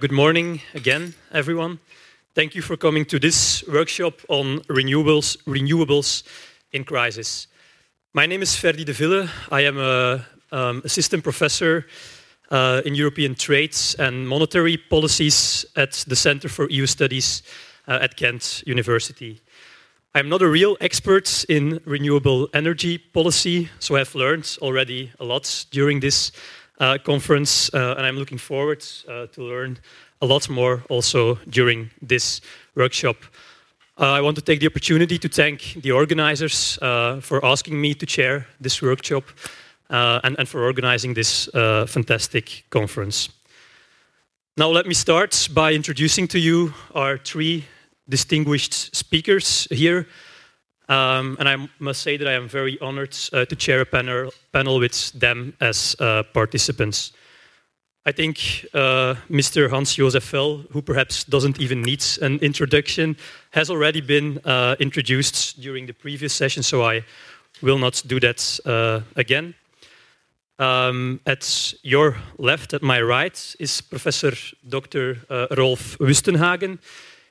Good morning again, everyone. Thank you for coming to this workshop on renewables, renewables in crisis. My name is Ferdi de Ville. I am a um, assistant professor uh, in European trades and monetary policies at the Center for EU Studies uh, at Ghent University. I'm not a real expert in renewable energy policy, so I've learned already a lot during this conference, uh, and I'm looking forward uh, to learn a lot more also during this workshop. Uh, I want to take the opportunity to thank the organizers uh, for asking me to chair this workshop uh, and, and, for organizing this fantastic conference. Now, let me start by introducing to you our three distinguished speakers here. Um, and I must say that I am very honored uh, to chair a panel, panel with them as uh, participants. I think uh, Mr. Hans Josef Fell, who perhaps doesn't even need an introduction, has already been uh, introduced during the previous session, so I will not do that uh, again. Um, at your left, at my right, is Professor Dr. Uh, Rolf Wustenhagen.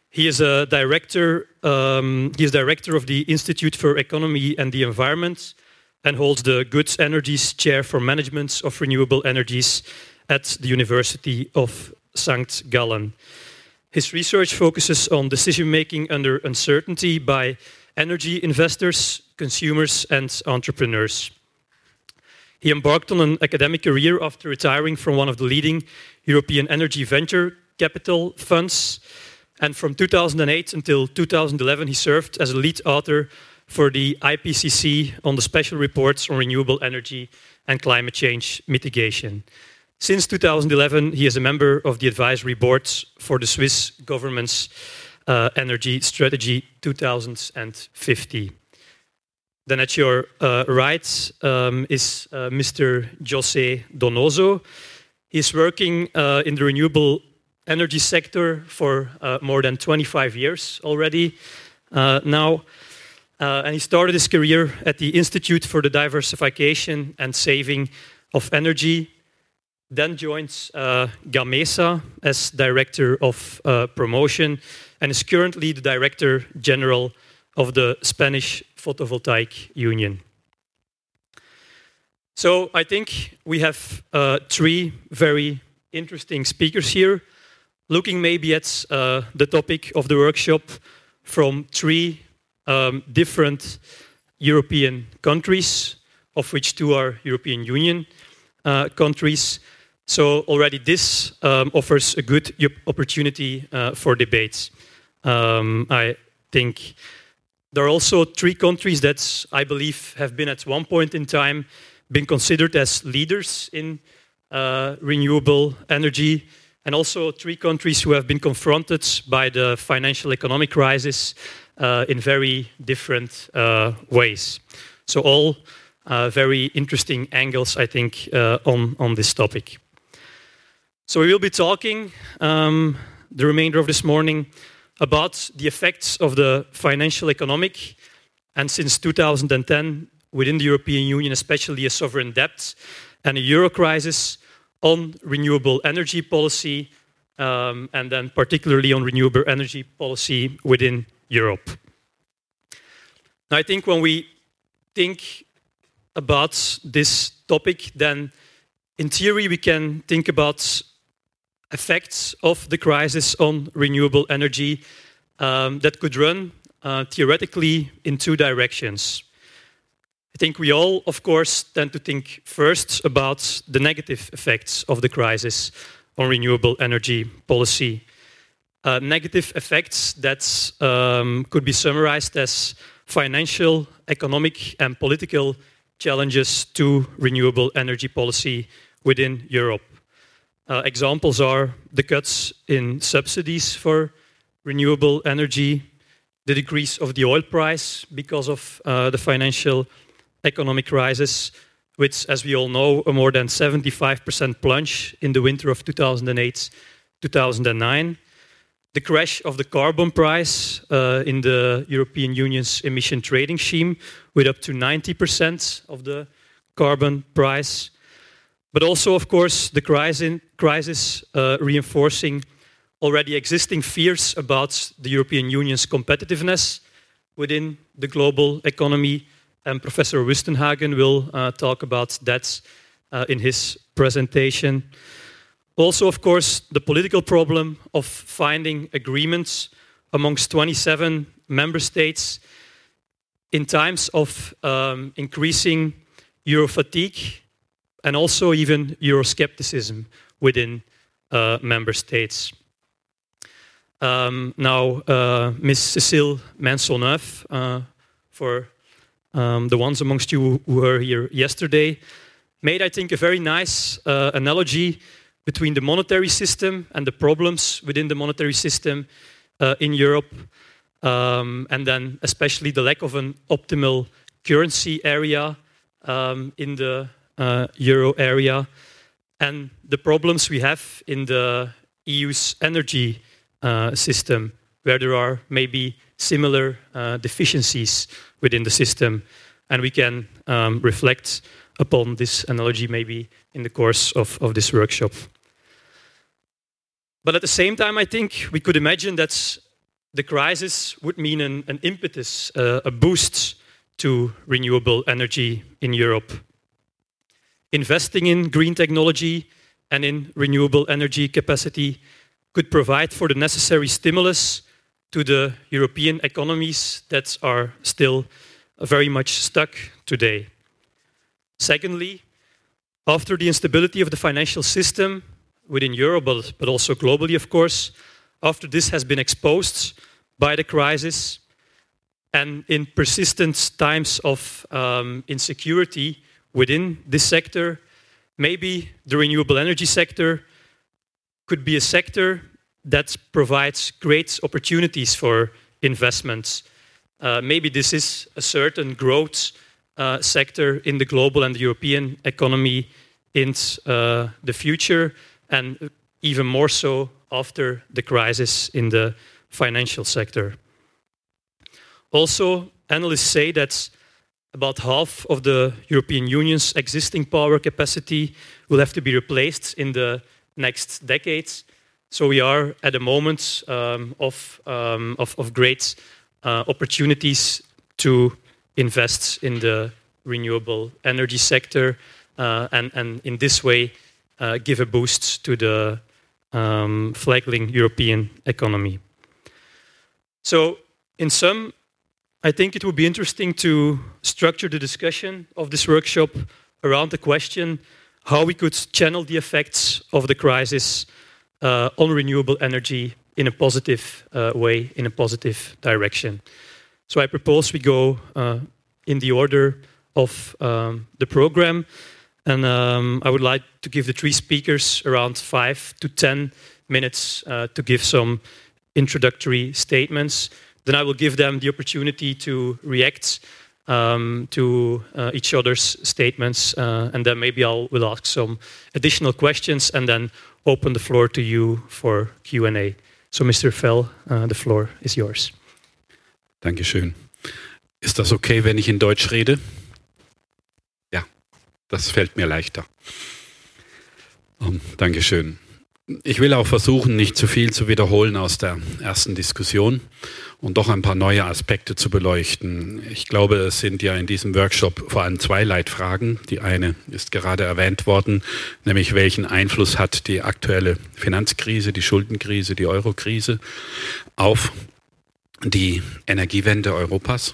He is a director. Um, he is director of the Institute for Economy and the Environment, and holds the Goods Energies Chair for Management of Renewable Energies at the University of St. Gallen. His research focuses on decision making under uncertainty by energy investors, consumers, and entrepreneurs. He embarked on an academic career after retiring from one of the leading European energy venture capital funds and from 2008 until 2011, he served as a lead author for the IPCC on the special reports on renewable energy and climate change mitigation. Since 2011, he is a member of the advisory board for the Swiss government's uh, energy strategy 2050. Then at your uh, right um, is uh, Mr. José Donoso. He's working uh, in the renewable energy sector for uh, more than 25 years already uh, now. Uh, and he started his career at the Institute for the Diversification and Saving of Energy, then joins uh, Gamesa as Director of uh, Promotion, and is currently the Director General of the Spanish Photovoltaic Union. So I think we have uh, three very interesting speakers here looking maybe at uh, the topic of the workshop from three um, different European countries, of which two are European Union uh, countries. So already this um, offers a good opportunity uh, for debates. Um, I think there are also three countries that I believe have been at one point in time been considered as leaders in uh, renewable energy and also three countries who have been confronted by the financial economic crisis uh, in very different uh, ways. So, all uh, very interesting angles, I think, uh, on, on this topic. So, we will be talking um, the remainder of this morning about the effects of the financial economic and since 2010 within the European Union, especially a sovereign debt and a euro crisis on renewable energy policy, um, and then particularly on renewable energy policy within Europe. Now, I think when we think about this topic, then in theory we can think about effects of the crisis on renewable energy um, that could run uh, theoretically in two directions. I think we all, of course, tend to think first about the negative effects of the crisis on renewable energy policy. Uh, negative effects that um, could be summarized as financial, economic, and political challenges to renewable energy policy within Europe. Uh, examples are the cuts in subsidies for renewable energy, the decrease of the oil price because of uh, the financial economic crisis, with, as we all know, a more than 75% plunge in the winter of 2008 2009. The crash of the carbon price uh, in the European Union's emission trading scheme, with up to 90% of the carbon price. But also, of course, the crisis, uh, reinforcing already existing fears about the European Union's competitiveness within the global economy. And Professor Wustenhagen will uh, talk about that uh, in his presentation. Also, of course, the political problem of finding agreements amongst 27 member states in times of um, increasing Euro fatigue and also even Euroscepticism within uh, member states. Um, now, uh, Ms. Cécile Maisonneuve, uh, for um, the ones amongst you who were here yesterday, made, I think, a very nice uh, analogy between the monetary system and the problems within the monetary system uh, in Europe, um, and then especially the lack of an optimal currency area um, in the uh, euro area, and the problems we have in the EU's energy uh, system, where there are maybe similar uh, deficiencies within the system. And we can um, reflect upon this analogy maybe in the course of, of this workshop. But at the same time, I think we could imagine that the crisis would mean an, an impetus, uh, a boost to renewable energy in Europe. Investing in green technology and in renewable energy capacity could provide for the necessary stimulus to the European economies that are still very much stuck today. Secondly, after the instability of the financial system within Europe, but, also globally, of course, after this has been exposed by the crisis, and in persistent times of um, insecurity within this sector, maybe the renewable energy sector could be a sector that provides great opportunities for investments. Uh, maybe this is a certain growth uh, sector in the global and the European economy in uh, the future, and even more so after the crisis in the financial sector. Also, analysts say that about half of the European Union's existing power capacity will have to be replaced in the next decades. So we are at a moment um, of, um, of, great uh, opportunities to invest in the renewable energy sector uh, and, and in this way uh, give a boost to the um, flagging European economy. So in sum, I think it would be interesting to structure the discussion of this workshop around the question how we could channel the effects of the crisis uh, on renewable energy in a positive uh, way, in a positive direction. So I propose we go uh, in the order of um, the program. And um, I would like to give the three speakers around five to 10 minutes uh, to give some introductory statements. Then I will give them the opportunity to react um, to uh, each other's statements, uh, and then maybe I will ask some additional questions, and then open the floor to you for Q&A. So, Mr. Fell, uh, the floor is yours. Dankeschön. Ist das okay, wenn ich in Deutsch rede? Ja, das fällt mir leichter. Um, Dankeschön. Ich will auch versuchen, nicht zu viel zu wiederholen aus der ersten Diskussion und doch ein paar neue Aspekte zu beleuchten. Ich glaube, es sind ja in diesem Workshop vor allem zwei Leitfragen. Die eine ist gerade erwähnt worden, nämlich welchen Einfluss hat die aktuelle Finanzkrise, die Schuldenkrise, die Eurokrise auf die Energiewende Europas.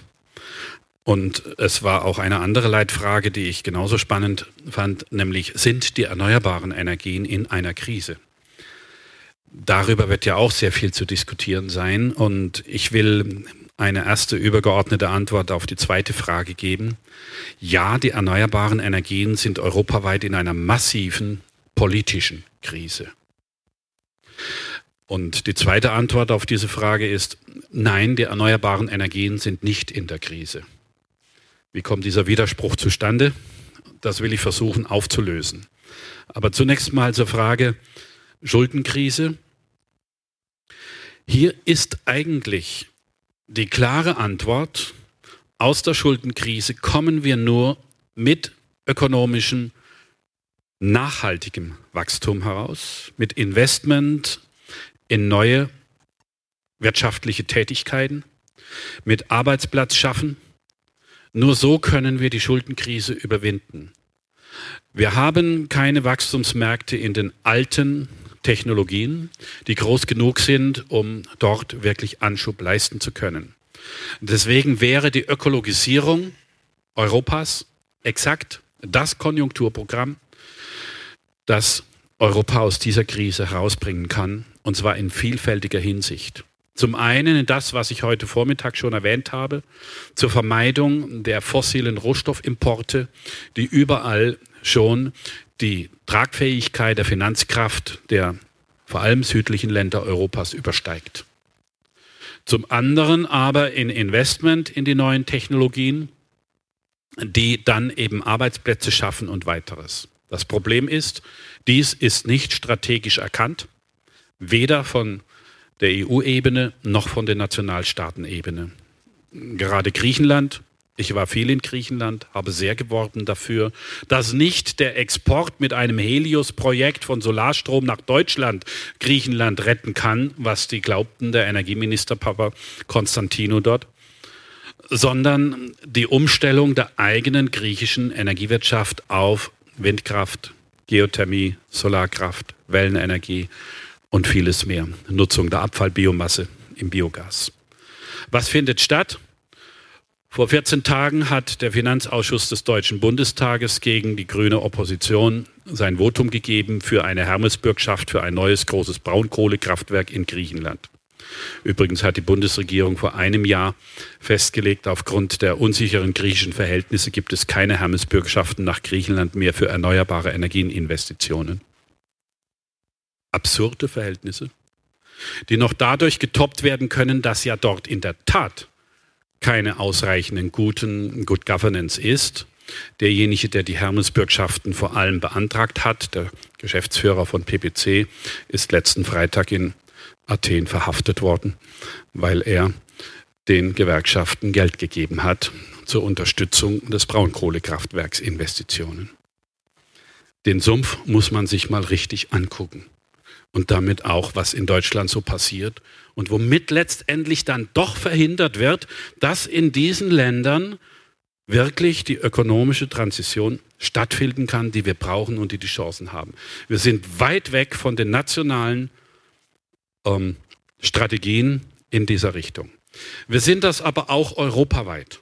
Und es war auch eine andere Leitfrage, die ich genauso spannend fand, nämlich sind die erneuerbaren Energien in einer Krise? Darüber wird ja auch sehr viel zu diskutieren sein und ich will eine erste übergeordnete Antwort auf die zweite Frage geben. Ja, die erneuerbaren Energien sind europaweit in einer massiven politischen Krise. Und die zweite Antwort auf diese Frage ist, nein, die erneuerbaren Energien sind nicht in der Krise. Wie kommt dieser Widerspruch zustande? Das will ich versuchen aufzulösen. Aber zunächst mal zur Frage Schuldenkrise. Hier ist eigentlich die klare Antwort, aus der Schuldenkrise kommen wir nur mit ökonomischem, nachhaltigem Wachstum heraus, mit Investment in neue wirtschaftliche Tätigkeiten, mit Arbeitsplatz schaffen. Nur so können wir die Schuldenkrise überwinden. Wir haben keine Wachstumsmärkte in den alten Technologien, die groß genug sind, um dort wirklich Anschub leisten zu können. Deswegen wäre die Ökologisierung Europas exakt das Konjunkturprogramm, das Europa aus dieser Krise herausbringen kann, und zwar in vielfältiger Hinsicht. Zum einen in das, was ich heute Vormittag schon erwähnt habe, zur Vermeidung der fossilen Rohstoffimporte, die überall schon die Tragfähigkeit der Finanzkraft der vor allem südlichen Länder Europas übersteigt. Zum anderen aber in Investment in die neuen Technologien, die dann eben Arbeitsplätze schaffen und weiteres. Das Problem ist, dies ist nicht strategisch erkannt, weder von der EU-Ebene noch von der Nationalstaatenebene. Gerade Griechenland ich war viel in Griechenland, habe sehr geworben dafür, dass nicht der Export mit einem Helios-Projekt von Solarstrom nach Deutschland Griechenland retten kann, was die glaubten, der Energieminister Papa Konstantino dort, sondern die Umstellung der eigenen griechischen Energiewirtschaft auf Windkraft, Geothermie, Solarkraft, Wellenenergie und vieles mehr. Nutzung der Abfallbiomasse im Biogas. Was findet statt? Vor 14 Tagen hat der Finanzausschuss des Deutschen Bundestages gegen die grüne Opposition sein Votum gegeben für eine Hermesbürgschaft für ein neues großes Braunkohlekraftwerk in Griechenland. Übrigens hat die Bundesregierung vor einem Jahr festgelegt, aufgrund der unsicheren griechischen Verhältnisse gibt es keine Hermesbürgschaften nach Griechenland mehr für erneuerbare Energieninvestitionen. Absurde Verhältnisse, die noch dadurch getoppt werden können, dass ja dort in der Tat keine ausreichenden guten Good Governance ist. Derjenige, der die Hermesbürgschaften vor allem beantragt hat, der Geschäftsführer von PPC, ist letzten Freitag in Athen verhaftet worden, weil er den Gewerkschaften Geld gegeben hat zur Unterstützung des Braunkohlekraftwerksinvestitionen. Den Sumpf muss man sich mal richtig angucken und damit auch, was in Deutschland so passiert und womit letztendlich dann doch verhindert wird, dass in diesen Ländern wirklich die ökonomische Transition stattfinden kann, die wir brauchen und die die Chancen haben. Wir sind weit weg von den nationalen ähm, Strategien in dieser Richtung. Wir sind das aber auch europaweit.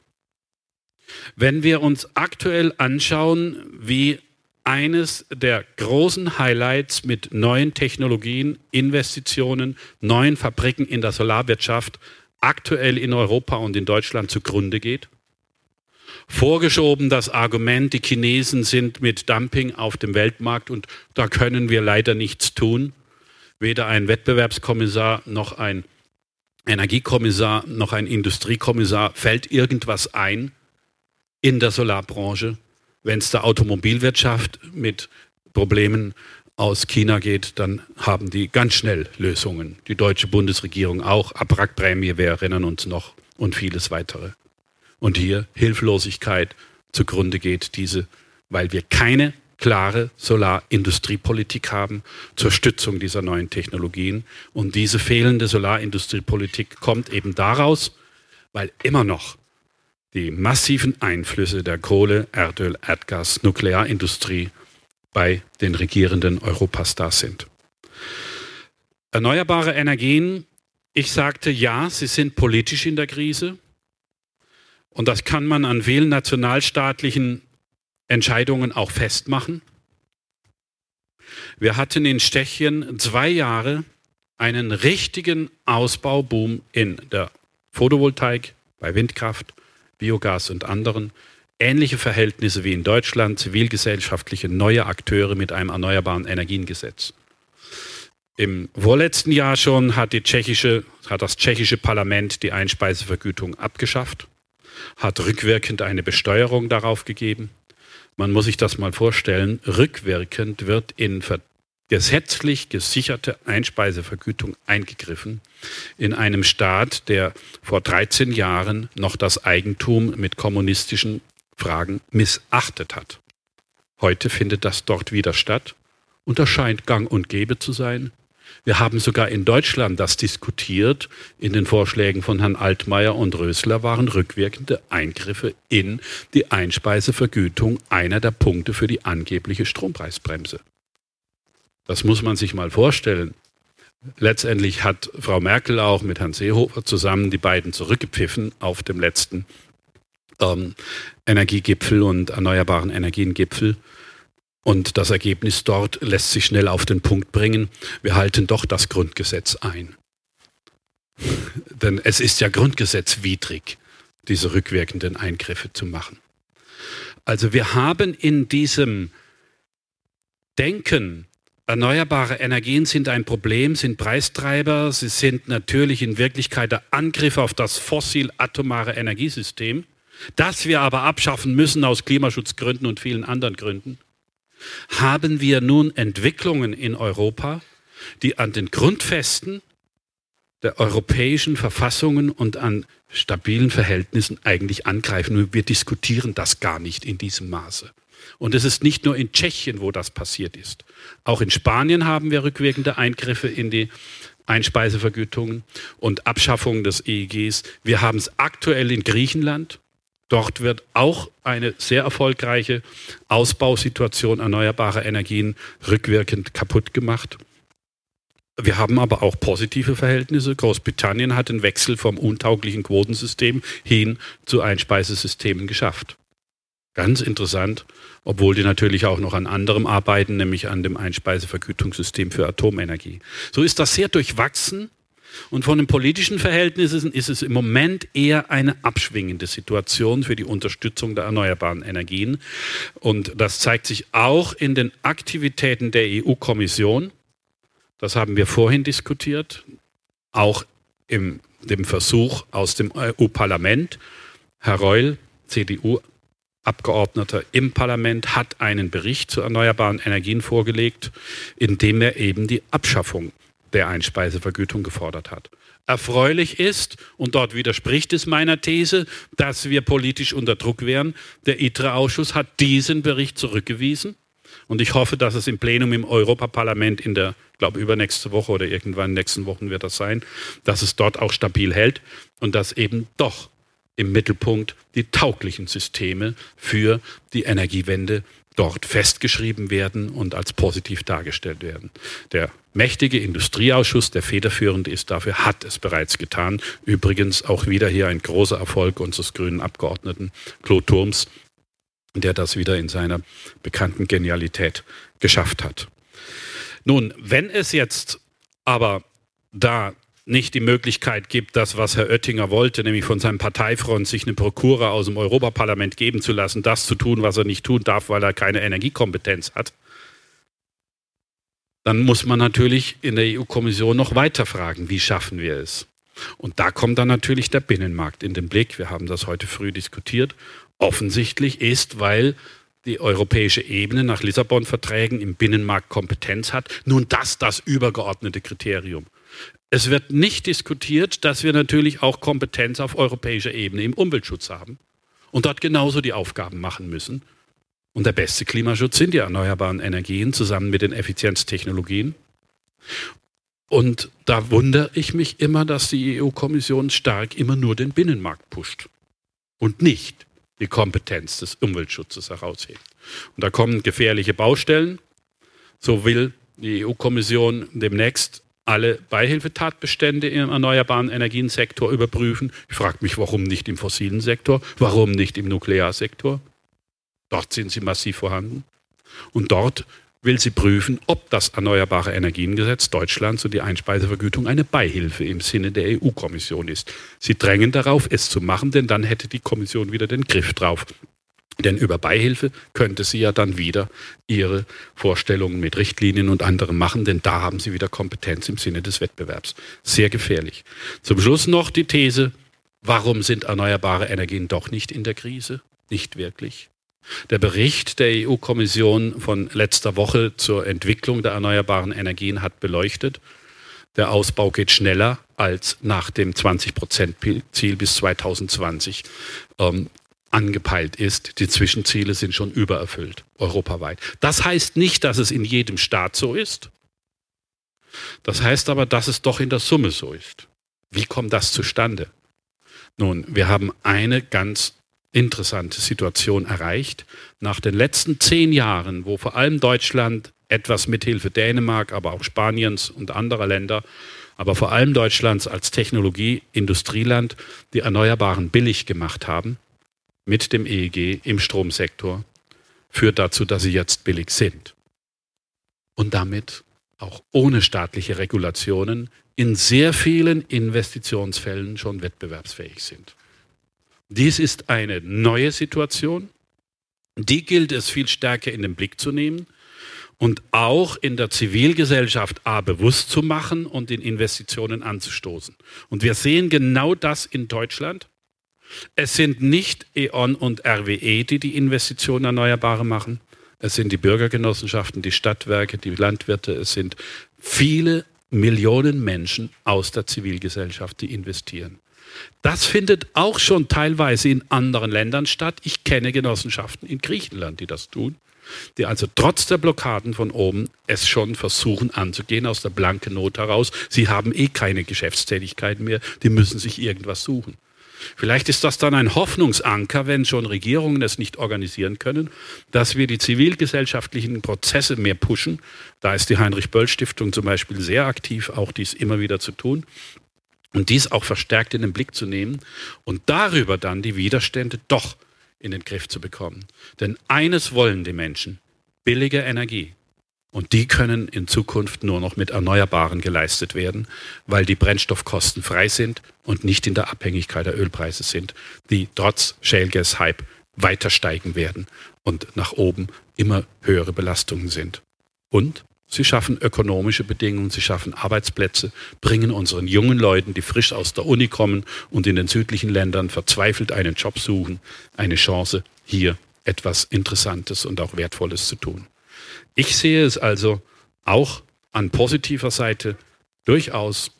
Wenn wir uns aktuell anschauen, wie eines der großen Highlights mit neuen Technologien, Investitionen, neuen Fabriken in der Solarwirtschaft aktuell in Europa und in Deutschland zugrunde geht. Vorgeschoben das Argument, die Chinesen sind mit Dumping auf dem Weltmarkt und da können wir leider nichts tun. Weder ein Wettbewerbskommissar noch ein Energiekommissar noch ein Industriekommissar fällt irgendwas ein in der Solarbranche wenn es der Automobilwirtschaft mit Problemen aus China geht, dann haben die ganz schnell Lösungen. Die deutsche Bundesregierung auch. Abwrackprämie, wir erinnern uns noch und vieles weitere. Und hier Hilflosigkeit zugrunde geht diese, weil wir keine klare Solarindustriepolitik haben zur Stützung dieser neuen Technologien. Und diese fehlende Solarindustriepolitik kommt eben daraus, weil immer noch die massiven Einflüsse der Kohle, Erdöl, Erdgas, Nuklearindustrie bei den Regierenden Europas da sind. Erneuerbare Energien, ich sagte ja, sie sind politisch in der Krise. Und das kann man an vielen nationalstaatlichen Entscheidungen auch festmachen. Wir hatten in Tschechien zwei Jahre einen richtigen Ausbauboom in der Photovoltaik, bei Windkraft Biogas und anderen, ähnliche Verhältnisse wie in Deutschland, zivilgesellschaftliche neue Akteure mit einem erneuerbaren Energiengesetz. Im vorletzten Jahr schon hat, hat das tschechische Parlament die Einspeisevergütung abgeschafft, hat rückwirkend eine Besteuerung darauf gegeben. Man muss sich das mal vorstellen, rückwirkend wird in gesetzlich gesicherte Einspeisevergütung eingegriffen in einem Staat, der vor 13 Jahren noch das Eigentum mit kommunistischen Fragen missachtet hat. Heute findet das dort wieder statt und das scheint gang und gäbe zu sein. Wir haben sogar in Deutschland das diskutiert. In den Vorschlägen von Herrn Altmaier und Rösler waren rückwirkende Eingriffe in die Einspeisevergütung einer der Punkte für die angebliche Strompreisbremse. Das muss man sich mal vorstellen. Letztendlich hat Frau Merkel auch mit Herrn Seehofer zusammen die beiden zurückgepfiffen auf dem letzten ähm, Energiegipfel und erneuerbaren Energiengipfel. Und das Ergebnis dort lässt sich schnell auf den Punkt bringen. Wir halten doch das Grundgesetz ein. Denn es ist ja grundgesetzwidrig, diese rückwirkenden Eingriffe zu machen. Also wir haben in diesem Denken, erneuerbare Energien sind ein Problem, sind Preistreiber, sie sind natürlich in Wirklichkeit der Angriff auf das fossil-atomare Energiesystem, das wir aber abschaffen müssen aus Klimaschutzgründen und vielen anderen Gründen haben wir nun Entwicklungen in Europa, die an den Grundfesten der europäischen Verfassungen und an stabilen Verhältnissen eigentlich angreifen. wir diskutieren das gar nicht in diesem Maße. Und es ist nicht nur in Tschechien, wo das passiert ist. Auch in Spanien haben wir rückwirkende Eingriffe in die Einspeisevergütungen und Abschaffung des EEGs. Wir haben es aktuell in Griechenland. Dort wird auch eine sehr erfolgreiche Ausbausituation erneuerbarer Energien rückwirkend kaputt gemacht. Wir haben aber auch positive Verhältnisse. Großbritannien hat den Wechsel vom untauglichen Quotensystem hin zu Einspeisesystemen geschafft. Ganz interessant, obwohl die natürlich auch noch an anderem arbeiten, nämlich an dem Einspeisevergütungssystem für Atomenergie. So ist das sehr durchwachsen und von den politischen Verhältnissen ist es im Moment eher eine abschwingende Situation für die Unterstützung der erneuerbaren Energien. Und das zeigt sich auch in den Aktivitäten der EU-Kommission. Das haben wir vorhin diskutiert, auch im dem Versuch aus dem EU-Parlament. Herr Reul, CDU, Abgeordneter im Parlament hat einen Bericht zu erneuerbaren Energien vorgelegt, in dem er eben die Abschaffung der Einspeisevergütung gefordert hat. Erfreulich ist, und dort widerspricht es meiner These, dass wir politisch unter Druck wären, der ITRE-Ausschuss hat diesen Bericht zurückgewiesen. Und ich hoffe, dass es im Plenum im Europaparlament in der, glaube übernächste Woche oder irgendwann in den nächsten Wochen wird das sein, dass es dort auch stabil hält und dass eben doch im Mittelpunkt die tauglichen Systeme für die Energiewende dort festgeschrieben werden und als positiv dargestellt werden. Der mächtige Industrieausschuss, der federführend ist dafür, hat es bereits getan. Übrigens auch wieder hier ein großer Erfolg unseres grünen Abgeordneten Claude Turms, der das wieder in seiner bekannten Genialität geschafft hat. Nun, wenn es jetzt aber da nicht die Möglichkeit gibt, das, was Herr Oettinger wollte, nämlich von seinem Parteifront sich eine Prokura aus dem Europaparlament geben zu lassen, das zu tun, was er nicht tun darf, weil er keine Energiekompetenz hat, dann muss man natürlich in der EU-Kommission noch weiter fragen, wie schaffen wir es? Und da kommt dann natürlich der Binnenmarkt in den Blick. Wir haben das heute früh diskutiert. Offensichtlich ist, weil die europäische Ebene nach Lissabon-Verträgen im Binnenmarkt Kompetenz hat, nun das das übergeordnete Kriterium. Es wird nicht diskutiert, dass wir natürlich auch Kompetenz auf europäischer Ebene im Umweltschutz haben und dort genauso die Aufgaben machen müssen. Und der beste Klimaschutz sind die erneuerbaren Energien zusammen mit den Effizienztechnologien. Und da wundere ich mich immer, dass die EU-Kommission stark immer nur den Binnenmarkt pusht und nicht die Kompetenz des Umweltschutzes heraushebt. Und da kommen gefährliche Baustellen. So will die EU-Kommission demnächst alle Beihilfetatbestände im erneuerbaren Energiensektor überprüfen. Ich frage mich, warum nicht im fossilen Sektor, warum nicht im Nuklearsektor? Dort sind sie massiv vorhanden. Und dort will sie prüfen, ob das Erneuerbare Energiengesetz Deutschlands und die Einspeisevergütung eine Beihilfe im Sinne der EU-Kommission ist. Sie drängen darauf, es zu machen, denn dann hätte die Kommission wieder den Griff drauf. Denn über Beihilfe könnte sie ja dann wieder ihre Vorstellungen mit Richtlinien und anderem machen, denn da haben sie wieder Kompetenz im Sinne des Wettbewerbs. Sehr gefährlich. Zum Schluss noch die These, warum sind erneuerbare Energien doch nicht in der Krise? Nicht wirklich. Der Bericht der EU-Kommission von letzter Woche zur Entwicklung der erneuerbaren Energien hat beleuchtet, der Ausbau geht schneller als nach dem 20-Prozent-Ziel bis 2020 ähm, angepeilt ist. Die Zwischenziele sind schon übererfüllt, europaweit. Das heißt nicht, dass es in jedem Staat so ist. Das heißt aber, dass es doch in der Summe so ist. Wie kommt das zustande? Nun, wir haben eine ganz interessante Situation erreicht. Nach den letzten zehn Jahren, wo vor allem Deutschland etwas mithilfe Dänemark, aber auch Spaniens und anderer Länder, aber vor allem Deutschlands als Technologie-Industrieland die Erneuerbaren billig gemacht haben, mit dem EEG im Stromsektor, führt dazu, dass sie jetzt billig sind. Und damit auch ohne staatliche Regulationen in sehr vielen Investitionsfällen schon wettbewerbsfähig sind. Dies ist eine neue Situation. Die gilt es viel stärker in den Blick zu nehmen und auch in der Zivilgesellschaft A bewusst zu machen und in Investitionen anzustoßen. Und wir sehen genau das in Deutschland. Es sind nicht E.ON und RWE, die die Investitionen Erneuerbare machen. Es sind die Bürgergenossenschaften, die Stadtwerke, die Landwirte. Es sind viele Millionen Menschen aus der Zivilgesellschaft, die investieren. Das findet auch schon teilweise in anderen Ländern statt. Ich kenne Genossenschaften in Griechenland, die das tun, die also trotz der Blockaden von oben es schon versuchen anzugehen aus der blanken Not heraus. Sie haben eh keine Geschäftstätigkeit mehr, die müssen sich irgendwas suchen. Vielleicht ist das dann ein Hoffnungsanker, wenn schon Regierungen es nicht organisieren können, dass wir die zivilgesellschaftlichen Prozesse mehr pushen. Da ist die Heinrich-Böll-Stiftung zum Beispiel sehr aktiv, auch dies immer wieder zu tun und dies auch verstärkt in den Blick zu nehmen und darüber dann die Widerstände doch in den Griff zu bekommen. Denn eines wollen die Menschen, billige Energie. Und die können in Zukunft nur noch mit Erneuerbaren geleistet werden, weil die Brennstoffkosten frei sind und nicht in der Abhängigkeit der Ölpreise sind, die trotz Shale Gas Hype weiter steigen werden und nach oben immer höhere Belastungen sind. Und Sie schaffen ökonomische Bedingungen, sie schaffen Arbeitsplätze, bringen unseren jungen Leuten, die frisch aus der Uni kommen und in den südlichen Ländern verzweifelt einen Job suchen, eine Chance, hier etwas Interessantes und auch Wertvolles zu tun. Ich sehe es also auch an positiver Seite durchaus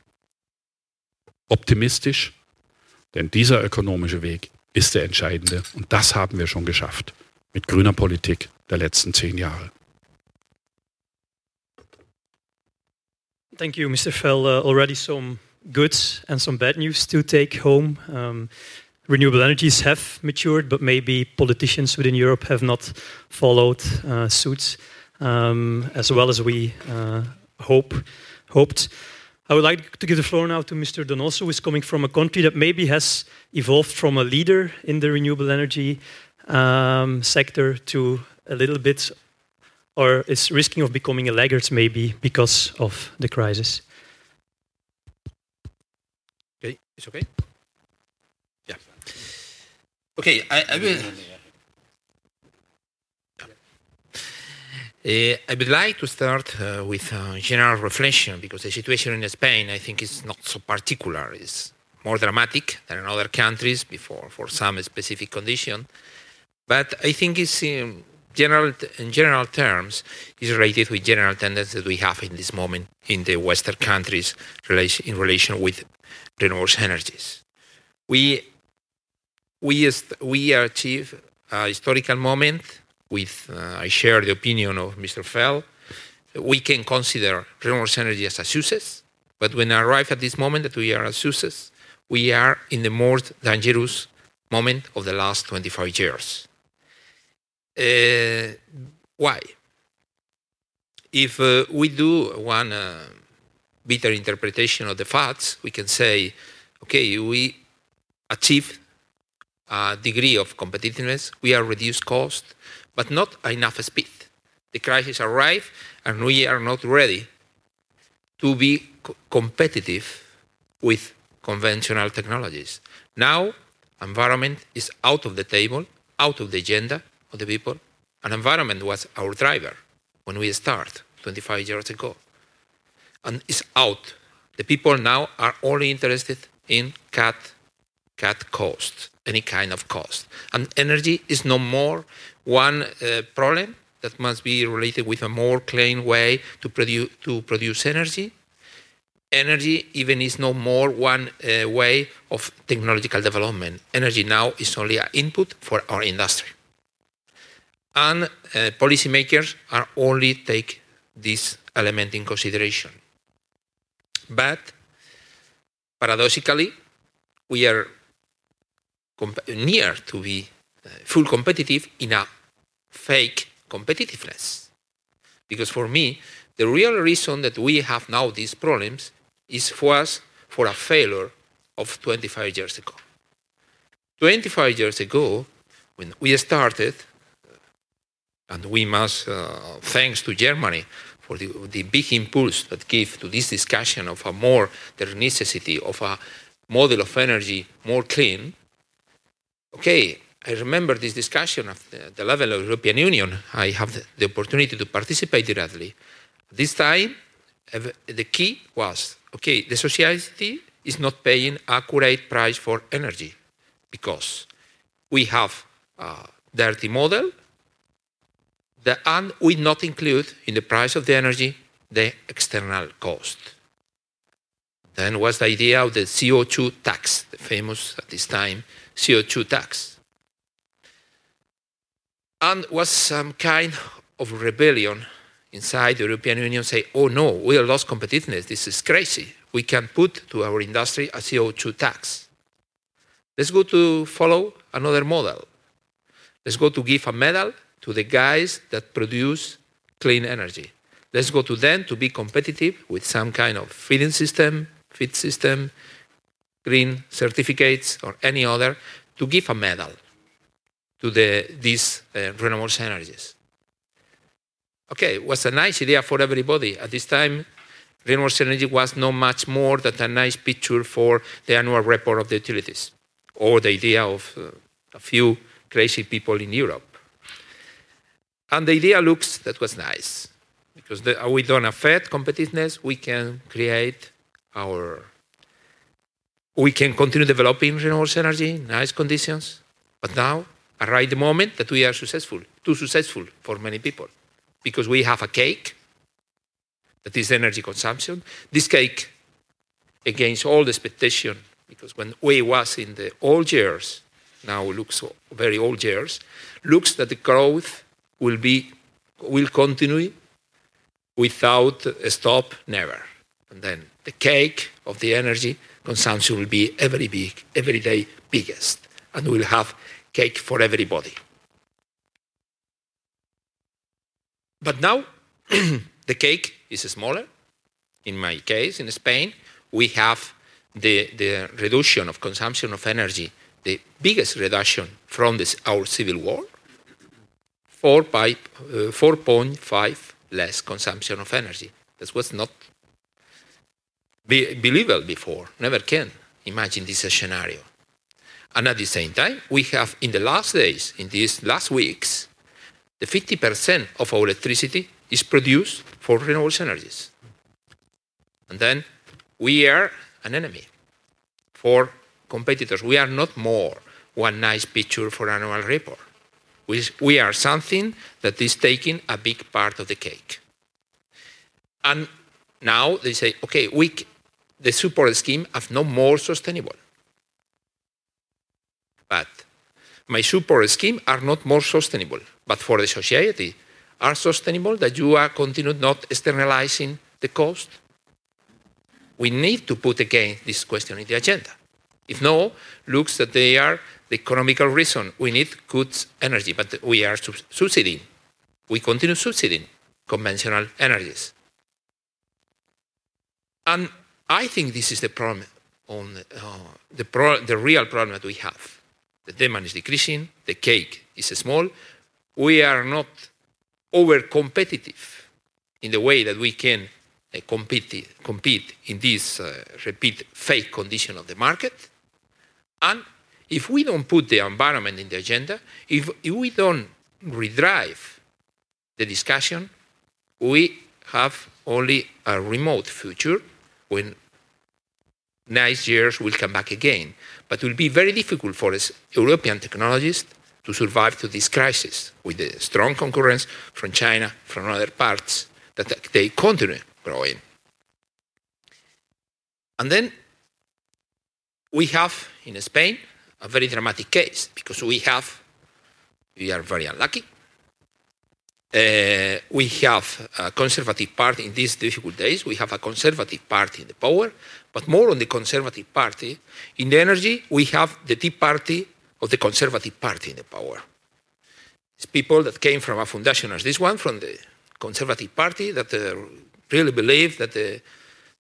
optimistisch, denn dieser ökonomische Weg ist der entscheidende und das haben wir schon geschafft mit grüner Politik der letzten zehn Jahre. Thank you, Mr. Fell. Uh, already some good and some bad news to take home. Um, renewable energies have matured, but maybe politicians within Europe have not followed uh, suit um, as well as we uh, hope hoped. I would like to give the floor now to Mr. Donoso, who is coming from a country that maybe has evolved from a leader in the renewable energy um, sector to a little bit or is risking of becoming a laggard maybe because of the crisis. Okay, it's okay. Okay, I, I will. Uh, I would like to start uh, with a general reflection because the situation in Spain, I think, is not so particular. It's more dramatic than in other countries before for some specific condition. But I think it's um, general, in general terms, is related with general tendencies that we have in this moment in the Western countries in relation with renewable energies. We, we, we achieve a historical moment with, uh, I share the opinion of Mr. Fell, we can consider renewable energy as a success, but when I arrive at this moment that we are a success, we are in the most dangerous moment of the last 25 years. Uh, why? If uh, we do one better interpretation of the facts, we can say, okay, we achieve Uh, degree of competitiveness, we are reduced cost, but not enough speed. The crisis arrived, and we are not ready to be co competitive with conventional technologies. Now, environment is out of the table, out of the agenda, of the people. And environment was our driver when we start 25 years ago. And it's out. The people now are only interested in cut, cut cost, any kind of cost. And energy is no more one uh, problem that must be related with a more clean way to produce, to produce energy. Energy even is no more one uh, way of technological development. Energy now is only an input for our industry and uh, policymakers are only take this element in consideration. But paradoxically, we are near to be uh, full competitive in a fake competitiveness. Because for me, the real reason that we have now these problems is for us for a failure of 25 years ago. 25 years ago, when we started, and we must, uh, thanks to Germany, for the, the big impulse that gave to this discussion of a more, the necessity of a model of energy more clean. Okay, I remember this discussion at the, the level of European Union. I have the, the opportunity to participate directly. This time, the key was, okay, the society is not paying accurate price for energy because we have a dirty model and we not include in the price of the energy the external cost. Then was the idea of the CO2 tax, the famous at this time CO2 tax. And was some kind of rebellion inside the European Union say, oh no, we have lost competitiveness, this is crazy. We can put to our industry a CO2 tax. Let's go to follow another model. Let's go to give a medal to the guys that produce clean energy. Let's go to them to be competitive with some kind of feeding system, feed system, green certificates, or any other to give a medal to the, these uh, renewable energies. Okay, it was a nice idea for everybody. At this time, renewable energy was not much more than a nice picture for the annual report of the utilities, or the idea of uh, a few crazy people in Europe. And the idea looks that was nice because the, we don't affect competitiveness. We can create our. We can continue developing renewable energy, in nice conditions. But now, arrive the moment that we are successful, too successful for many people, because we have a cake that is energy consumption. This cake, against all the expectation, because when we was in the old years, now looks very old years, looks that the growth will be will continue without a stop, never. And then the cake of the energy consumption will be every big, every day biggest, and we'll have cake for everybody. But now the cake is smaller. In my case, in Spain, we have the, reduction of consumption of energy, the biggest reduction from this, our civil war, 4.5 uh, less consumption of energy. That was not be believable before, never can imagine this scenario. And at the same time, we have in the last days, in these last weeks, the 50% of our electricity is produced for renewable energies. And then we are an enemy for competitors. We are not more one nice picture for annual report. We, we are something that is taking a big part of the cake. And now they say, okay, we, the support scheme are no more sustainable. But my support scheme are not more sustainable, but for the society are sustainable that you are continue not externalizing the cost. We need to put again this question in the agenda. If no, looks that they are the economical reason. We need good energy, but we are subsidizing. We continue subsidizing conventional energies. And I think this is the problem, on, uh, the, pro the real problem that we have. The demand is decreasing, the cake is small. We are not over competitive in the way that we can uh, compete, compete in this uh, repeat fake condition of the market. And if we don't put the environment in the agenda, if, if we don't redrive the discussion, we have only a remote future when nice years will come back again. But it will be very difficult for us European technologists to survive to this crisis with the strong concurrence from China, from other parts, that they continue growing. And then we have in Spain a very dramatic case because we have, we are very unlucky. Uh, we have a conservative party in these difficult days. We have a conservative party in the power, but more on the conservative party. In the energy, we have the Tea Party of the conservative party in the power. It's people that came from a foundation as this one, from the conservative party, that uh, really believe that the,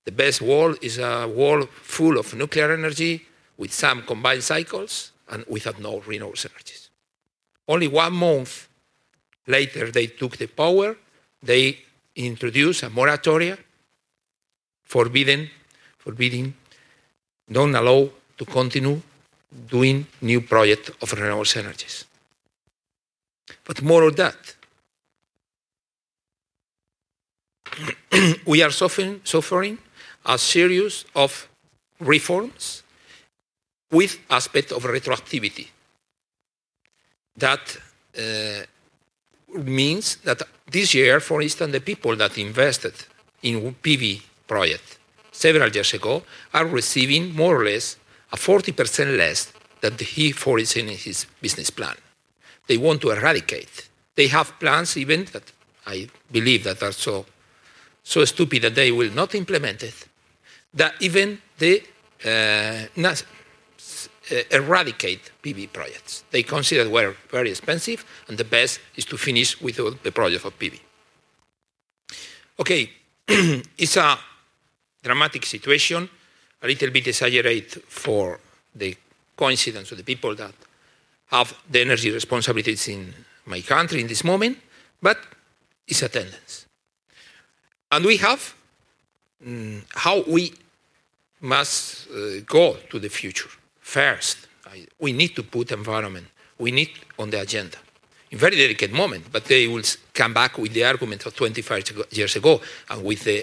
the best world is a world full of nuclear energy with some combined cycles and without no renewable energies. Only one month later, they took the power. They introduced a moratoria forbidden, forbidding, don't allow to continue doing new project of renewable energies. But more of that. we are suffering, suffering a series of reforms with aspect of retroactivity that uh, means that this year, for instance, the people that invested in PV project several years ago are receiving more or less a 40% less than he foreseen in his business plan. They want to eradicate. They have plans even that I believe that are so, so stupid that they will not implement it, that even the uh, eradicate PV projects. They consider were very expensive, and the best is to finish with the project of PV. Okay, it's a dramatic situation, a little bit exaggerated for the coincidence of the people that have the energy responsibilities in my country in this moment, but it's a tendency. And we have mm, how we must uh, go to the future. First, I, we need to put environment. We need on the agenda. In very delicate moment, but they will come back with the argument of 25 years ago and with the,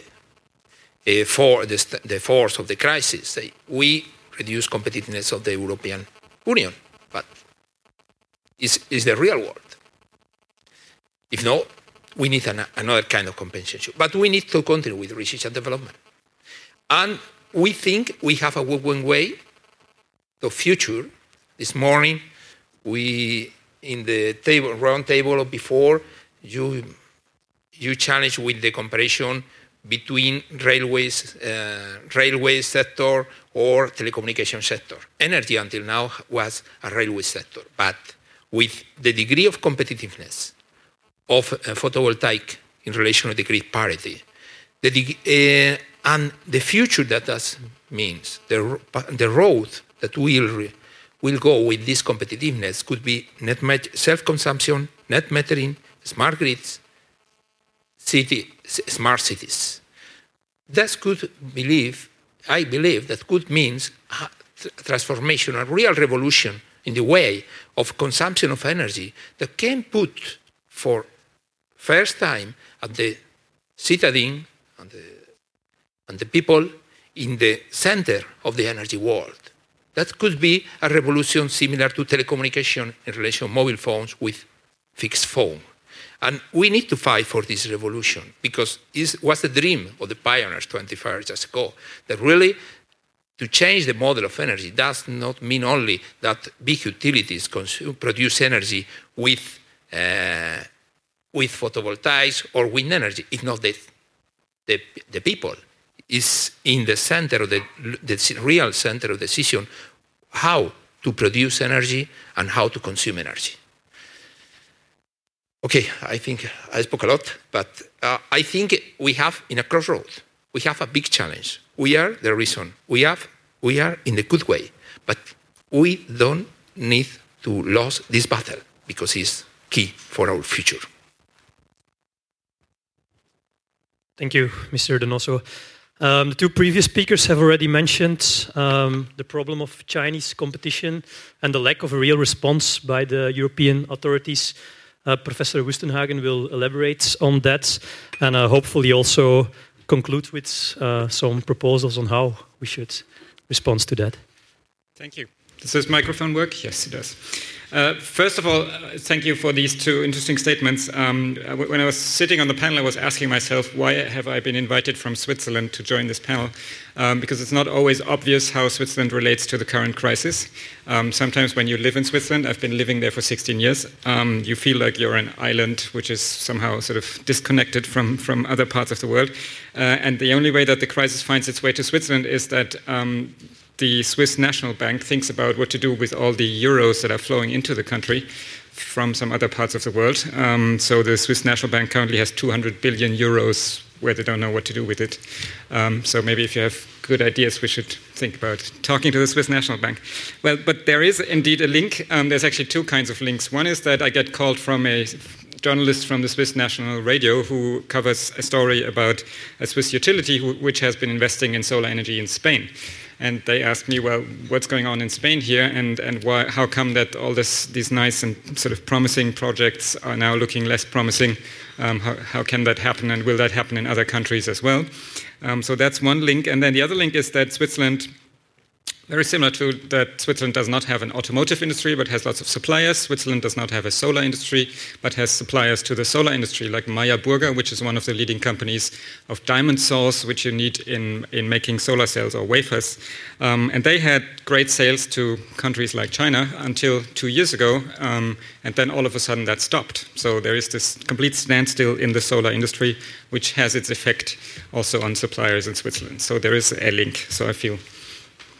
uh, for the, the, force of the crisis. We reduce competitiveness of the European Union, but is is the real world. If not, we need an, another kind of compensation. But we need to continue with research and development. And we think we have a win way the future. This morning, we in the table round table before you you challenge with the comparison between railways, uh, railway sector or telecommunication sector. Energy until now was a railway sector, but with the degree of competitiveness of uh, photovoltaic in relation to the grid parity, the, uh, and the future that that means, the, the road that will, will go with this competitiveness could be net self-consumption, net metering, smart grids, city, smart cities. That could believe, I believe, that could means uh, transformation, a real revolution in the way of consumption of energy that can put for first time at the citizen and the, and the people in the center of the energy world. That could be a revolution similar to telecommunication in relation to mobile phones with fixed phone. And we need to fight for this revolution because it was the dream of the pioneers 25 years ago that really to change the model of energy does not mean only that big utilities consume, produce energy with, uh, with photovoltaics or wind energy. It's not the, the, the people is in the center of the, the real center of decision how to produce energy and how to consume energy. Okay, I think I spoke a lot, but uh, I think we have in a crossroad, we have a big challenge. We are the reason. We have we are in the good way, but we don't need to lose this battle because it's key for our future. Thank you, Mr. Donoso. Um, the two previous speakers have already mentioned um, the problem of Chinese competition and the lack of a real response by the European authorities. Uh, Professor Wustenhagen will elaborate on that and uh, hopefully also conclude with uh, some proposals on how we should respond to that. Thank you. Does this microphone work? Yes, it does. Uh, first of all, uh, thank you for these two interesting statements. Um, when I was sitting on the panel, I was asking myself, why have I been invited from Switzerland to join this panel? Um, because it's not always obvious how Switzerland relates to the current crisis. Um, sometimes when you live in Switzerland, I've been living there for 16 years, um, you feel like you're an island which is somehow sort of disconnected from, from other parts of the world. Uh, and the only way that the crisis finds its way to Switzerland is that um, the Swiss National Bank thinks about what to do with all the euros that are flowing into the country from some other parts of the world. Um, so the Swiss National Bank currently has 200 billion euros where they don't know what to do with it. Um, so maybe if you have good ideas, we should think about talking to the Swiss National Bank. Well, but there is indeed a link. Um, there's actually two kinds of links. One is that I get called from a journalist from the Swiss National Radio who covers a story about a Swiss utility who, which has been investing in solar energy in Spain and they asked me, well, what's going on in Spain here, and and why, how come that all this, these nice and sort of promising projects are now looking less promising? Um, how, how, can that happen, and will that happen in other countries as well? Um, so that's one link, and then the other link is that Switzerland very similar to that Switzerland does not have an automotive industry but has lots of suppliers. Switzerland does not have a solar industry but has suppliers to the solar industry like Meyer Burger, which is one of the leading companies of diamond saws, which you need in, in making solar cells or wafers. Um, and they had great sales to countries like China until two years ago, um, and then all of a sudden that stopped. So there is this complete standstill in the solar industry, which has its effect also on suppliers in Switzerland. So there is a link. So I feel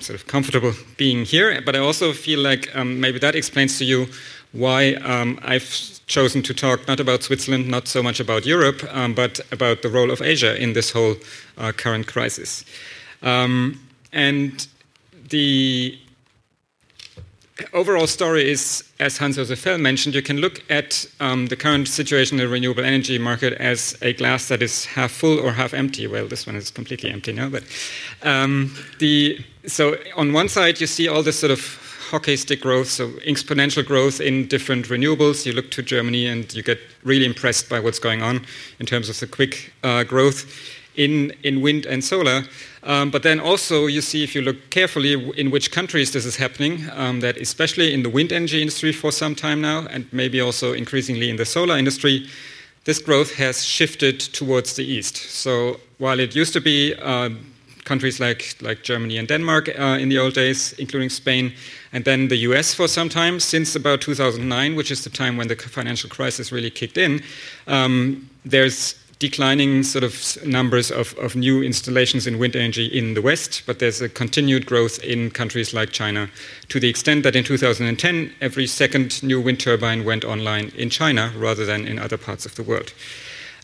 sort of comfortable being here, but I also feel like um, maybe that explains to you why um, I've chosen to talk not about Switzerland, not so much about Europe, um, but about the role of Asia in this whole uh, current crisis. Um, and the overall story is, as Hans-Josef Fell mentioned, you can look at um, the current situation in the renewable energy market as a glass that is half full or half empty. Well, this one is completely empty now, but um, the so on one side you see all this sort of hockey stick growth, so exponential growth in different renewables. You look to Germany and you get really impressed by what's going on in terms of the quick uh, growth in, in wind and solar. Um, but then also, you see, if you look carefully in which countries this is happening, um, that especially in the wind energy industry for some time now, and maybe also increasingly in the solar industry, this growth has shifted towards the east. So while it used to be uh, countries like, like Germany and Denmark uh, in the old days, including Spain, and then the US for some time, since about 2009, which is the time when the financial crisis really kicked in, um, there's declining sort of numbers of, of new installations in wind energy in the West, but there's a continued growth in countries like China to the extent that in 2010, every second new wind turbine went online in China rather than in other parts of the world.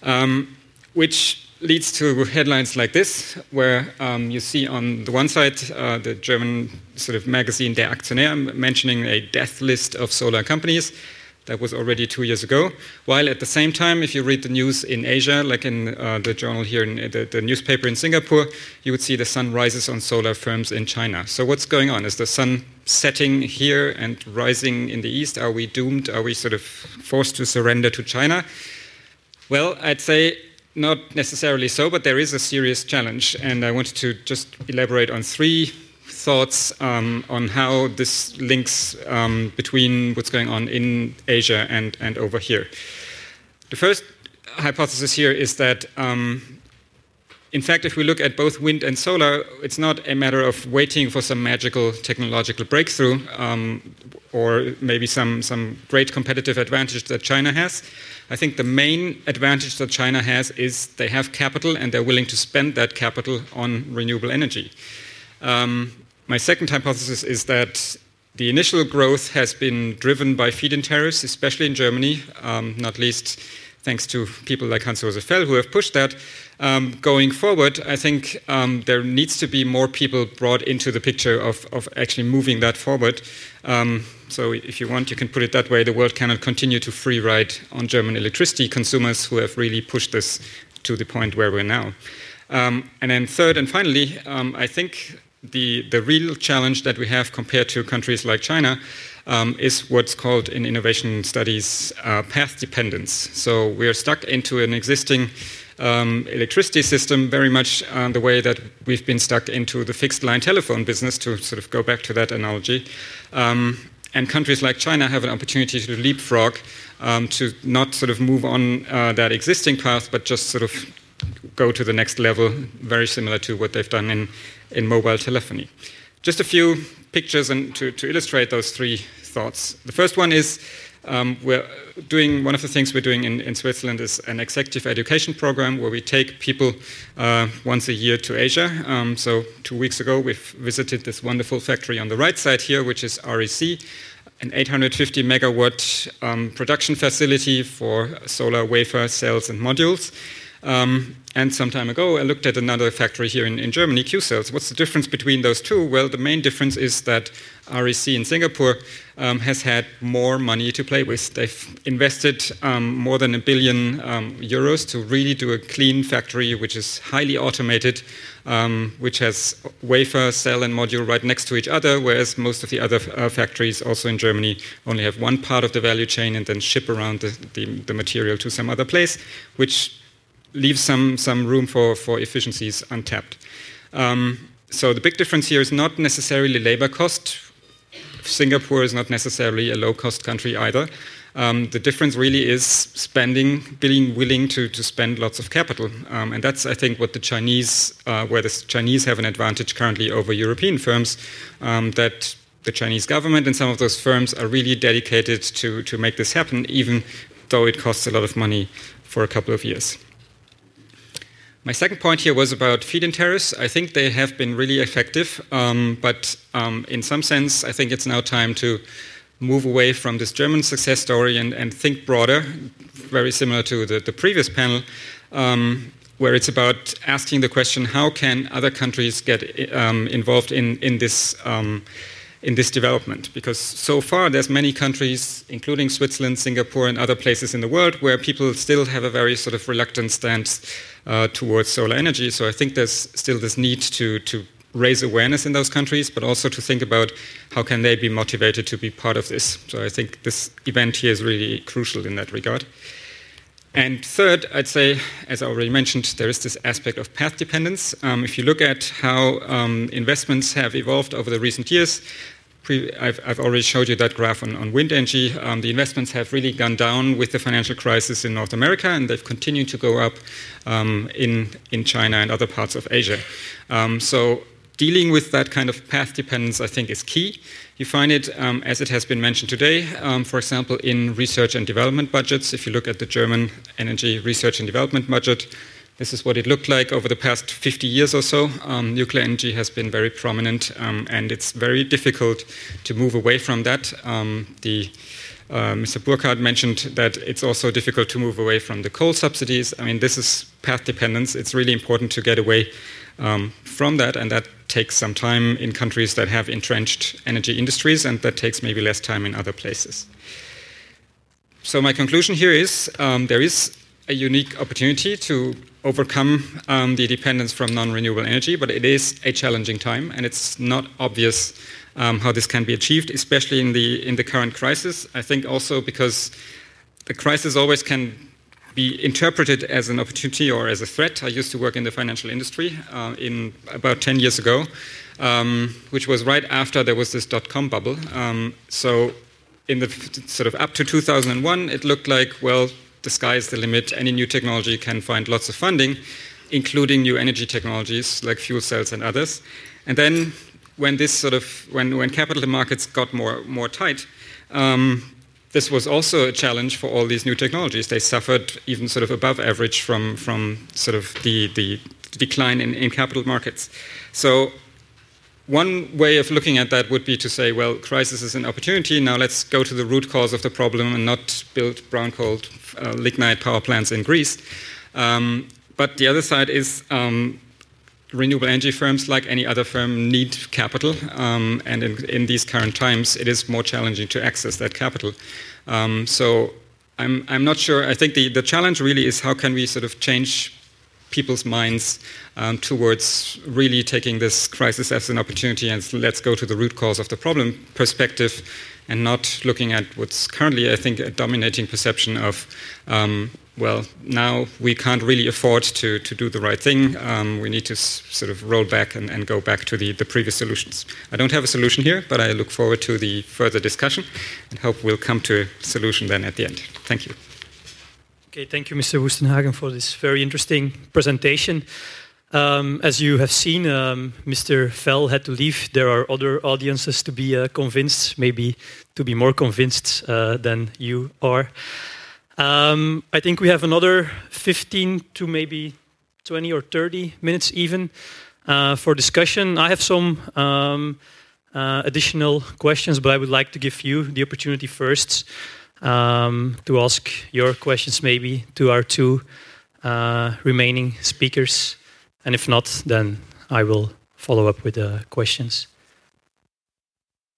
Um, which leads to headlines like this, where um, you see on the one side uh, the German sort of magazine Der Aktionär mentioning a death list of solar companies that was already two years ago. While at the same time, if you read the news in Asia, like in uh, the journal here, in the, the, newspaper in Singapore, you would see the sun rises on solar firms in China. So what's going on? Is the sun setting here and rising in the east? Are we doomed? Are we sort of forced to surrender to China? Well, I'd say not necessarily so, but there is a serious challenge, and I wanted to just elaborate on three thoughts um, on how this links um, between what's going on in Asia and, and over here. The first hypothesis here is that, um, in fact, if we look at both wind and solar, it's not a matter of waiting for some magical technological breakthrough um, or maybe some, some great competitive advantage that China has. I think the main advantage that China has is they have capital and they're willing to spend that capital on renewable energy. Um, my second hypothesis is that the initial growth has been driven by feed-in tariffs, especially in Germany, um, not least thanks to people like Hans-Josef Fell who have pushed that. Um, going forward, I think um, there needs to be more people brought into the picture of, of actually moving that forward. Um, so, if you want, you can put it that way the world cannot continue to free ride on German electricity consumers who have really pushed this to the point where we're now. Um, and then, third and finally, um, I think the, the real challenge that we have compared to countries like China um, is what's called in innovation studies uh, path dependence. So we're stuck into an existing um, electricity system, very much uh, the way that we've been stuck into the fixed line telephone business, to sort of go back to that analogy. Um, and countries like China have an opportunity to leapfrog, um, to not sort of move on uh, that existing path, but just sort of go to the next level, very similar to what they've done in, in mobile telephony. Just a few pictures and to, to illustrate those three thoughts. The first one is um, we're doing one of the things we're doing in, in, Switzerland is an executive education program where we take people uh, once a year to Asia. Um, so two weeks ago, we visited this wonderful factory on the right side here, which is REC, an 850 megawatt um, production facility for solar wafer cells and modules. Um, and some time ago, I looked at another factory here in, in Germany, Qcells. What's the difference between those two? Well, the main difference is that REC in Singapore um, has had more money to play with. They've invested um, more than a billion um, euros to really do a clean factory, which is highly automated, um, which has wafer, cell, and module right next to each other, whereas most of the other uh, factories, also in Germany, only have one part of the value chain and then ship around the, the, the material to some other place, which leaves some, some room for, for efficiencies untapped. Um, so the big difference here is not necessarily labor cost. Singapore is not necessarily a low cost country either. Um, the difference really is spending, being willing to, to spend lots of capital. Um, and that's, I think, what the Chinese, uh, where the Chinese have an advantage currently over European firms, um, that the Chinese government and some of those firms are really dedicated to, to make this happen, even though it costs a lot of money for a couple of years. My second point here was about feed-in tariffs. I think they have been really effective, um, but um, in some sense, I think it's now time to move away from this German success story and, and think broader, very similar to the, the previous panel, um, where it's about asking the question how can other countries get um, involved in, in this um, in this development because so far there's many countries including switzerland singapore and other places in the world where people still have a very sort of reluctant stance uh, towards solar energy. So i think there's still this need to, to raise awareness in those countries but also to think about how can they be motivated to be part of this. So i think this event here is really crucial in that regard. And third, I'd say, as I already mentioned, there is this aspect of path dependence. Um, if you look at how um, investments have evolved over the recent years, I've, I've, already showed you that graph on, on wind energy. Um, the investments have really gone down with the financial crisis in North America, and they've continued to go up um, in, in China and other parts of Asia. Um, so, dealing with that kind of path dependence, I think, is key. You find it, um, as it has been mentioned today, um, for example, in research and development budgets. If you look at the German energy research and development budget, this is what it looked like over the past 50 years or so. Um, nuclear energy has been very prominent, um, and it's very difficult to move away from that. Um, the, uh, Mr. Burkhardt mentioned that it's also difficult to move away from the coal subsidies. I mean, this is path dependence. It's really important to get away um, from that, and that takes some time in countries that have entrenched energy industries, and that takes maybe less time in other places. So, my conclusion here is um, there is a unique opportunity to overcome um, the dependence from non-renewable energy, but it is a challenging time, and it's not obvious um, how this can be achieved, especially in the in the current crisis. I think also because the crisis always can be interpreted as an opportunity or as a threat. I used to work in the financial industry uh, in about 10 years ago, um, which was right after there was this dot-com bubble. Um, so in the sort of up to 2001, it looked like well the sky is the limit. Any new technology can find lots of funding, including new energy technologies like fuel cells and others. And then when this sort of when, when capital markets got more more tight, um, this was also a challenge for all these new technologies. They suffered even sort of above average from from sort of the the decline in, in capital markets. So one way of looking at that would be to say, well, crisis is an opportunity. Now let's go to the root cause of the problem and not build brown coal uh, lignite power plants in Greece. Um, but the other side is um, renewable energy firms, like any other firm, need capital. Um, and in, in, these current times, it is more challenging to access that capital. Um, so I'm, I'm not sure. I think the, the challenge really is how can we sort of change people's minds um, towards really taking this crisis as an opportunity and let's go to the root cause of the problem perspective and not looking at what's currently, I think, a dominating perception of um, well, now we can't really afford to, to do the right thing. Um, we need to s- sort of roll back and, and go back to the, the previous solutions. I don't have a solution here, but I look forward to the further discussion and hope we'll come to a solution then at the end. Thank you. Okay, thank you, Mr. Wüstenhagen, for this very interesting presentation. Um, as you have seen, um, Mr. Fell had to leave. There are other audiences to be uh, convinced, maybe to be more convinced uh, than you are. Um, I think we have another 15 to maybe 20 or 30 minutes even uh, for discussion. I have some um, uh, additional questions, but I would like to give you the opportunity first um, to ask your questions maybe to our two uh, remaining speakers. And if not, then I will follow up with the questions.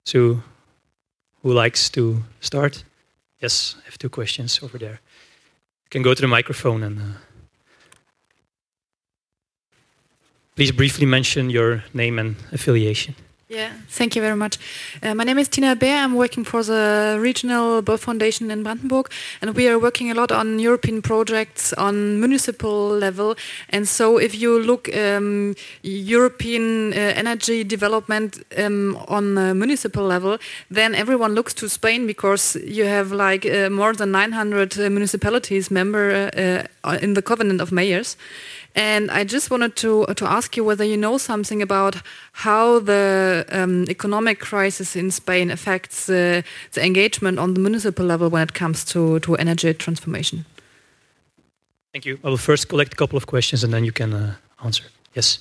So, who likes to start? Yes, I have two questions over there. You can go to the microphone and uh, please briefly mention your name and affiliation. Yeah, thank you very much. Uh, my name is Tina Beer. I'm working for the Regional Böll Foundation in Brandenburg, and we are working a lot on European projects on municipal level. And so, if you look um, European uh, energy development um, on uh, municipal level, then everyone looks to Spain because you have like uh, more than 900 uh, municipalities member uh, in the Covenant of Mayors. And I just wanted to to ask you whether you know something about how the um, economic crisis in Spain affects uh, the engagement on the municipal level when it comes to to energy transformation. Thank you. I will first collect a couple of questions and then you can uh, answer. Yes.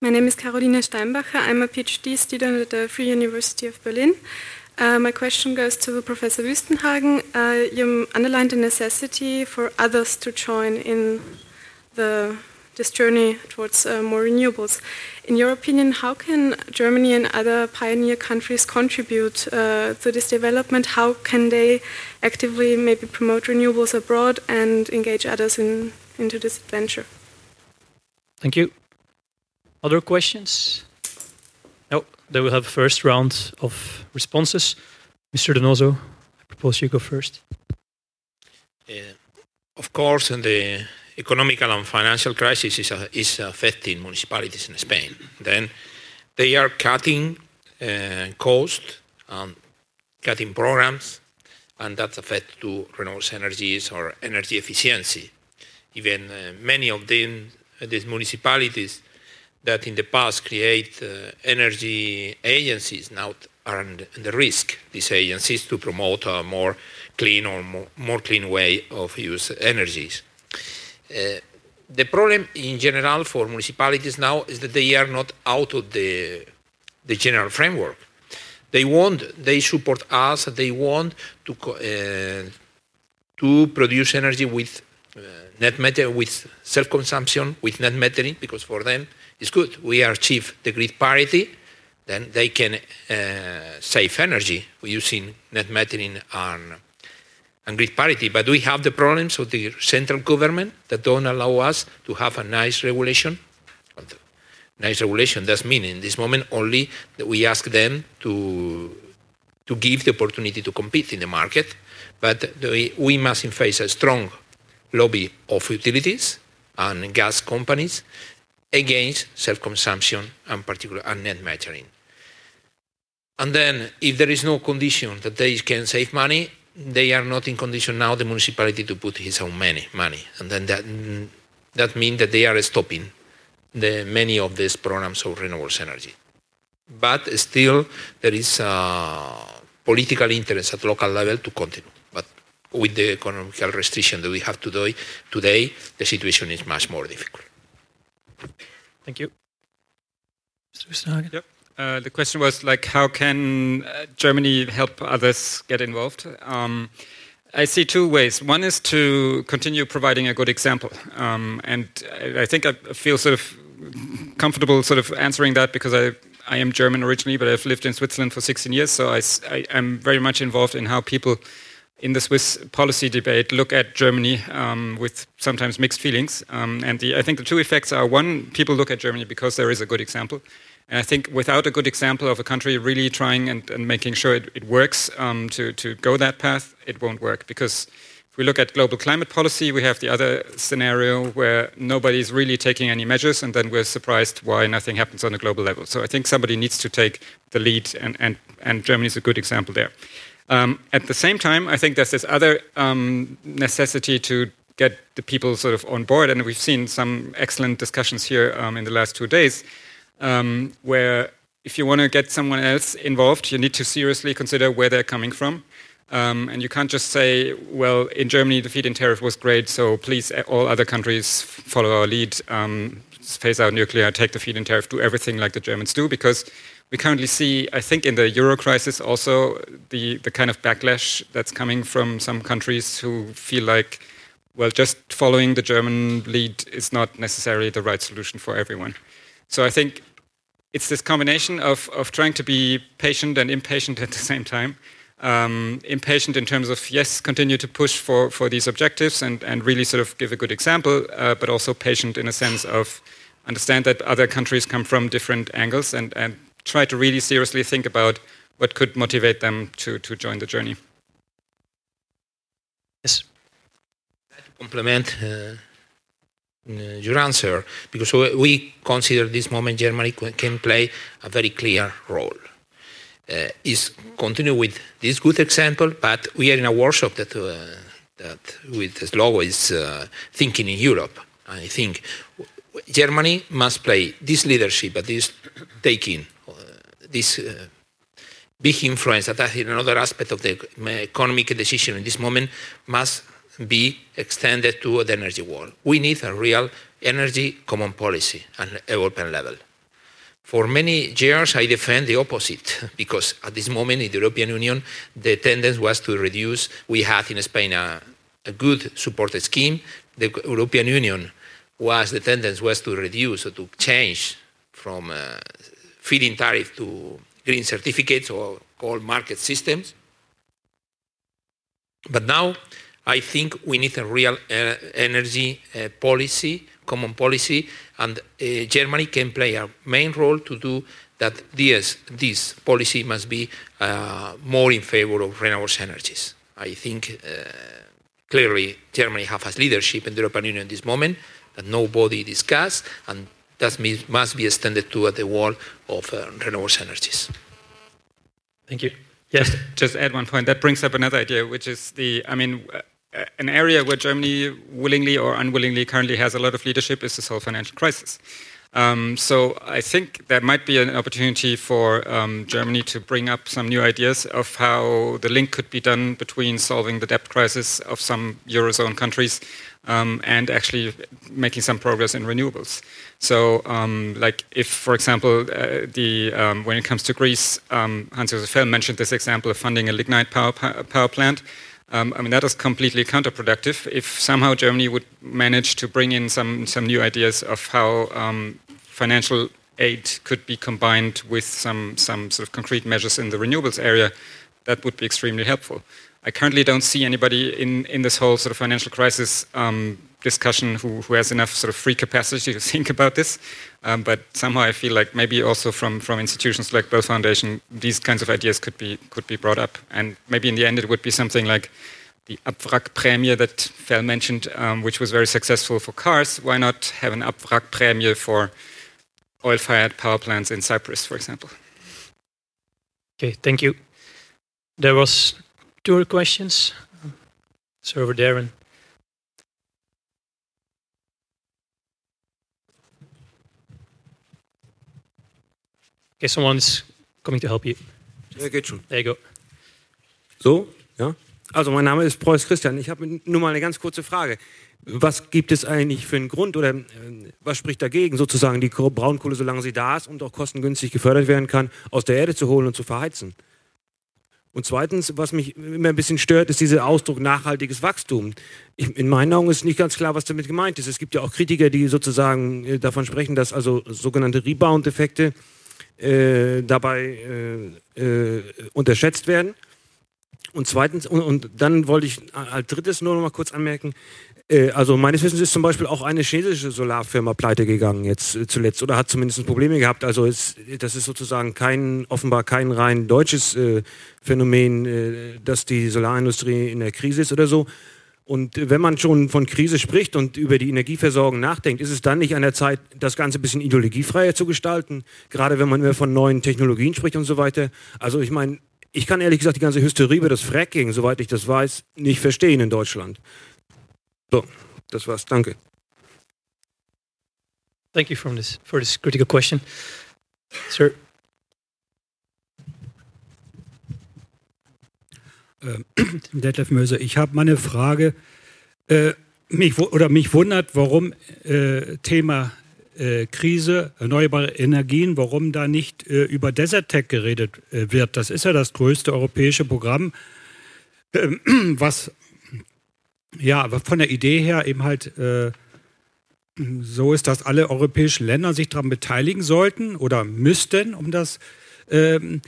My name is Caroline Steinbacher. I'm a PhD student at the Free University of Berlin. Uh, my question goes to Professor Wüstenhagen. Uh, you underlined the necessity for others to join in the, this journey towards uh, more renewables. In your opinion, how can Germany and other pioneer countries contribute uh, to this development? How can they actively maybe promote renewables abroad and engage others in, into this adventure? Thank you. Other questions? No, then we'll have a first round of responses. Mr. Donoso, I propose you go first. Uh, of course, the economical and financial crisis is, uh, is affecting municipalities in Spain. Then they are cutting uh, cost and cutting programs, and that affects to renewable energies or energy efficiency. Even uh, many of them, these municipalities that in the past create uh, energy agencies now are the risk, these agencies, to promote a more clean or more, more clean way of use energies. Uh, the problem in general for municipalities now is that they are not out of the, the general framework. They want, they support us, they want to, uh, to produce energy with uh, net matter, with self-consumption, with net metering, because for them it's good. We achieve the grid parity, then they can uh, save energy using net metering and, grid parity. But we have the problems of the central government that don't allow us to have a nice regulation. Nice regulation does mean in this moment only that we ask them to to give the opportunity to compete in the market, but we must face a strong lobby of utilities and gas companies against self-consumption and particular and net metering. And then, if there is no condition that they can save money, they are not in condition now the municipality to put his own money. money. And then that that means that they are stopping the many of these programs of renewable energy. But still, there is a political interest at local level to continue. But with the economical restriction that we have today, today the situation is much more difficult. Thank you. Mr. Wüstenhagen? Yep. Uh, the question was like, how can uh, Germany help others get involved? Um, I see two ways. One is to continue providing a good example, um, and I, I think I feel sort of comfortable sort of answering that because I I am German originally, but I've lived in Switzerland for 16 years, so I, I, am very much involved in how people in the Swiss policy debate look at Germany um, with sometimes mixed feelings. Um, and the, I think the two effects are one, people look at Germany because there is a good example, And I think without a good example of a country really trying and, and making sure it, it works um, to, to go that path, it won't work. Because if we look at global climate policy, we have the other scenario where nobody's really taking any measures, and then we're surprised why nothing happens on a global level. So I think somebody needs to take the lead, and, and, and Germany is a good example there. Um, at the same time, I think there's this other um, necessity to get the people sort of on board, and we've seen some excellent discussions here um, in the last two days um, where if you want to get someone else involved, you need to seriously consider where they're coming from. Um, and you can't just say, well, in Germany the feed-in tariff was great, so please, all other countries follow our lead, um, phase out nuclear, take the feed-in tariff, do everything like the Germans do, because we currently see, I think, in the euro crisis also the, the kind of backlash that's coming from some countries who feel like, well, just following the German lead is not necessarily the right solution for everyone. So I think it's this combination of, of trying to be patient and impatient at the same time. Um, impatient in terms of, yes, continue to push for, for these objectives and, and really sort of give a good example, uh, but also patient in a sense of understand that other countries come from different angles and, and try to really seriously think about what could motivate them to, to join the journey. Yes. To complement uh, uh, your answer because we consider this moment Germany can play a very clear role. Uh, is continue with this good example, but we are in a workshop that uh, that with Slogo is uh, thinking in Europe. I think Germany must play this leadership, but this taking this uh, big influence that in another aspect of the economic decision in this moment must be extended to the energy world. We need a real energy common policy at European level. For many years, I defend the opposite because at this moment in the European Union, the tendency was to reduce. We had in Spain a, a good supported scheme. The European Union was the tendency was to reduce or to change from uh, feed-in tariff to green certificates or called market systems. But now I think we need a real uh, energy uh, policy, common policy, and uh, Germany can play a main role to do that. This, this policy must be more in favor of renewable energies. I think clearly Germany has leadership in the European Union at this moment that nobody discussed, and that must be extended to the world of uh, renewable energies. Thank you. Yes. Just, just add one point. That brings up another idea, which is the, I mean, an area where Germany willingly or unwillingly currently has a lot of leadership is this whole financial crisis. Um, so I think there might be an opportunity for um, Germany to bring up some new ideas of how the link could be done between solving the debt crisis of some eurozone countries um, and actually making some progress in renewables. So, um, like if, for example, uh, the um, when it comes to Greece, um, Hans-Josef Fell mentioned this example of funding a lignite power power plant. Um, I mean, that is completely counterproductive. If somehow Germany would manage to bring in some, some new ideas of how um, financial aid could be combined with some, some sort of concrete measures in the renewables area, that would be extremely helpful. I currently don't see anybody in, in this whole sort of financial crisis um, discussion who, who has enough sort of free capacity to think about this. Um, but somehow I feel like maybe also from, from institutions like Böll Foundation, these kinds of ideas could be could be brought up. And maybe in the end it would be something like the Abwrackprämie that Fell mentioned, um, which was very successful for cars. Why not have an Abwrackprämie for oil-fired power plants in Cyprus, for example? Okay, thank you. There was two questions. So over there and Okay, someone is coming to help you. Ja, geht schon. There you go. So, ja. Also mein Name ist Preuß Christian. Ich habe nur mal eine ganz kurze Frage. Was gibt es eigentlich für einen Grund oder äh, was spricht dagegen, sozusagen die Braunkohle, solange sie da ist und auch kostengünstig gefördert werden kann, aus der Erde zu holen und zu verheizen? Und zweitens, was mich immer ein bisschen stört, ist dieser Ausdruck nachhaltiges Wachstum. Ich, in meinen Augen ist nicht ganz klar, was damit gemeint ist. Es gibt ja auch Kritiker, die sozusagen äh, davon sprechen, dass also sogenannte Rebound-Effekte äh, dabei äh, äh, unterschätzt werden. Und zweitens, und, und dann wollte ich als drittes nur noch mal kurz anmerken, äh, also meines Wissens ist zum Beispiel auch eine chinesische Solarfirma pleite gegangen jetzt äh, zuletzt oder hat zumindest Probleme gehabt. Also es, das ist sozusagen kein, offenbar kein rein deutsches äh, Phänomen, äh, dass die Solarindustrie in der Krise ist oder so. Und wenn man schon von Krise spricht und über die Energieversorgung nachdenkt, ist es dann nicht an der Zeit, das Ganze ein bisschen ideologiefreier zu gestalten? Gerade wenn man immer von neuen Technologien spricht und so weiter. Also ich meine, ich kann ehrlich gesagt die ganze Hysterie über das Fracking, soweit ich das weiß, nicht verstehen in Deutschland. So, das war's. Danke. Thank you from this, for this critical question. Sir. Ähm, Detlef Möser, ich habe mal eine Frage. Äh, mich, oder mich wundert, warum äh, Thema äh, Krise, erneuerbare Energien, warum da nicht äh, über Desertec geredet äh, wird. Das ist ja das größte europäische Programm, ähm, was ja, von der Idee her eben halt äh, so ist, dass alle europäischen Länder sich daran beteiligen sollten oder müssten, um das, ähm,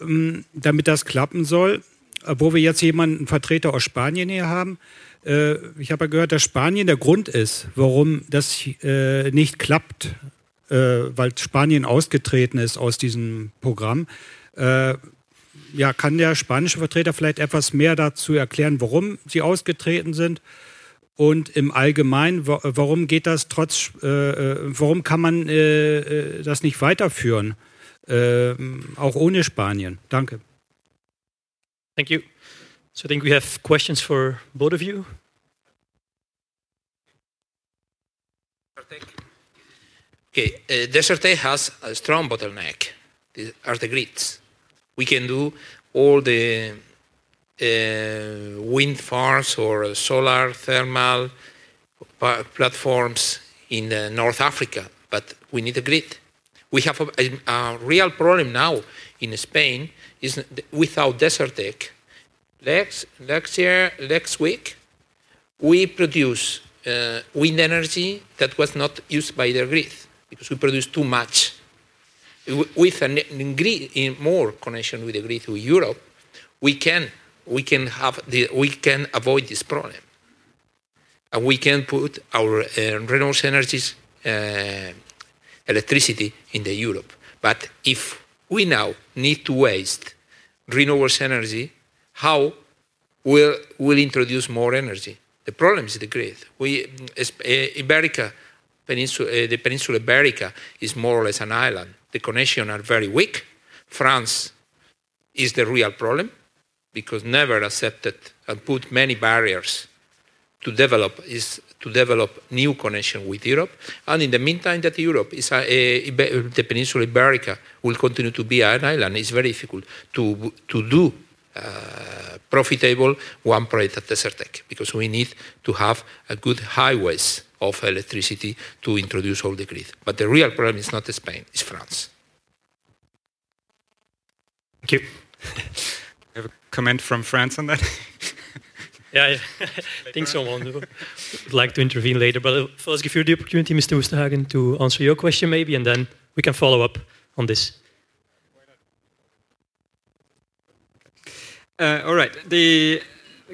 ähm, damit das klappen soll. Wo wir jetzt jemanden, einen Vertreter aus Spanien hier haben. Äh, ich habe ja gehört, dass Spanien der Grund ist, warum das äh, nicht klappt, äh, weil Spanien ausgetreten ist aus diesem Programm. Äh, ja, kann der spanische Vertreter vielleicht etwas mehr dazu erklären, warum sie ausgetreten sind? Und im Allgemeinen, warum geht das trotz, äh, äh, warum kann man das nicht weiterführen, auch ohne Spanien? Danke. Thank you. So I think we have questions for both of you. Okay, uh, Desertec has a strong bottleneck. These are the grids. we can do all the uh, wind farms or solar thermal platforms in uh, North Africa, but we need a grid. We have a, a, a, real problem now in Spain is without Desertec. Next, next year, next week, we produce uh, wind energy that was not used by the grid because we produce too much with more connection with the grid with Europe, we can we can have the, we can avoid this problem, and we can put our uh, renewable energies uh, electricity in the Europe. But if we now need to waste renewable energy, how will will introduce more energy? The problem is the grid. We uh, Iberica Peninsula, uh, the Peninsula Iberica is more or less an island the connections are very weak. France is the real problem because never accepted and put many barriers to develop is to develop new connection with Europe. And in the meantime, that Europe is a, a, a, the Peninsula Iberica will continue to be an island. It's very difficult to to do Uh, profitable one project at Desertec because we need to have a good highways of electricity to introduce all the grid. But the real problem is not Spain, it's France. Thank you. have a comment from France on that? yeah, yeah. I think someone would like to intervene later. But first give you the opportunity, Mr. Wüstenhagen, to answer your question maybe, and then we can follow up on this. Uh, all right. The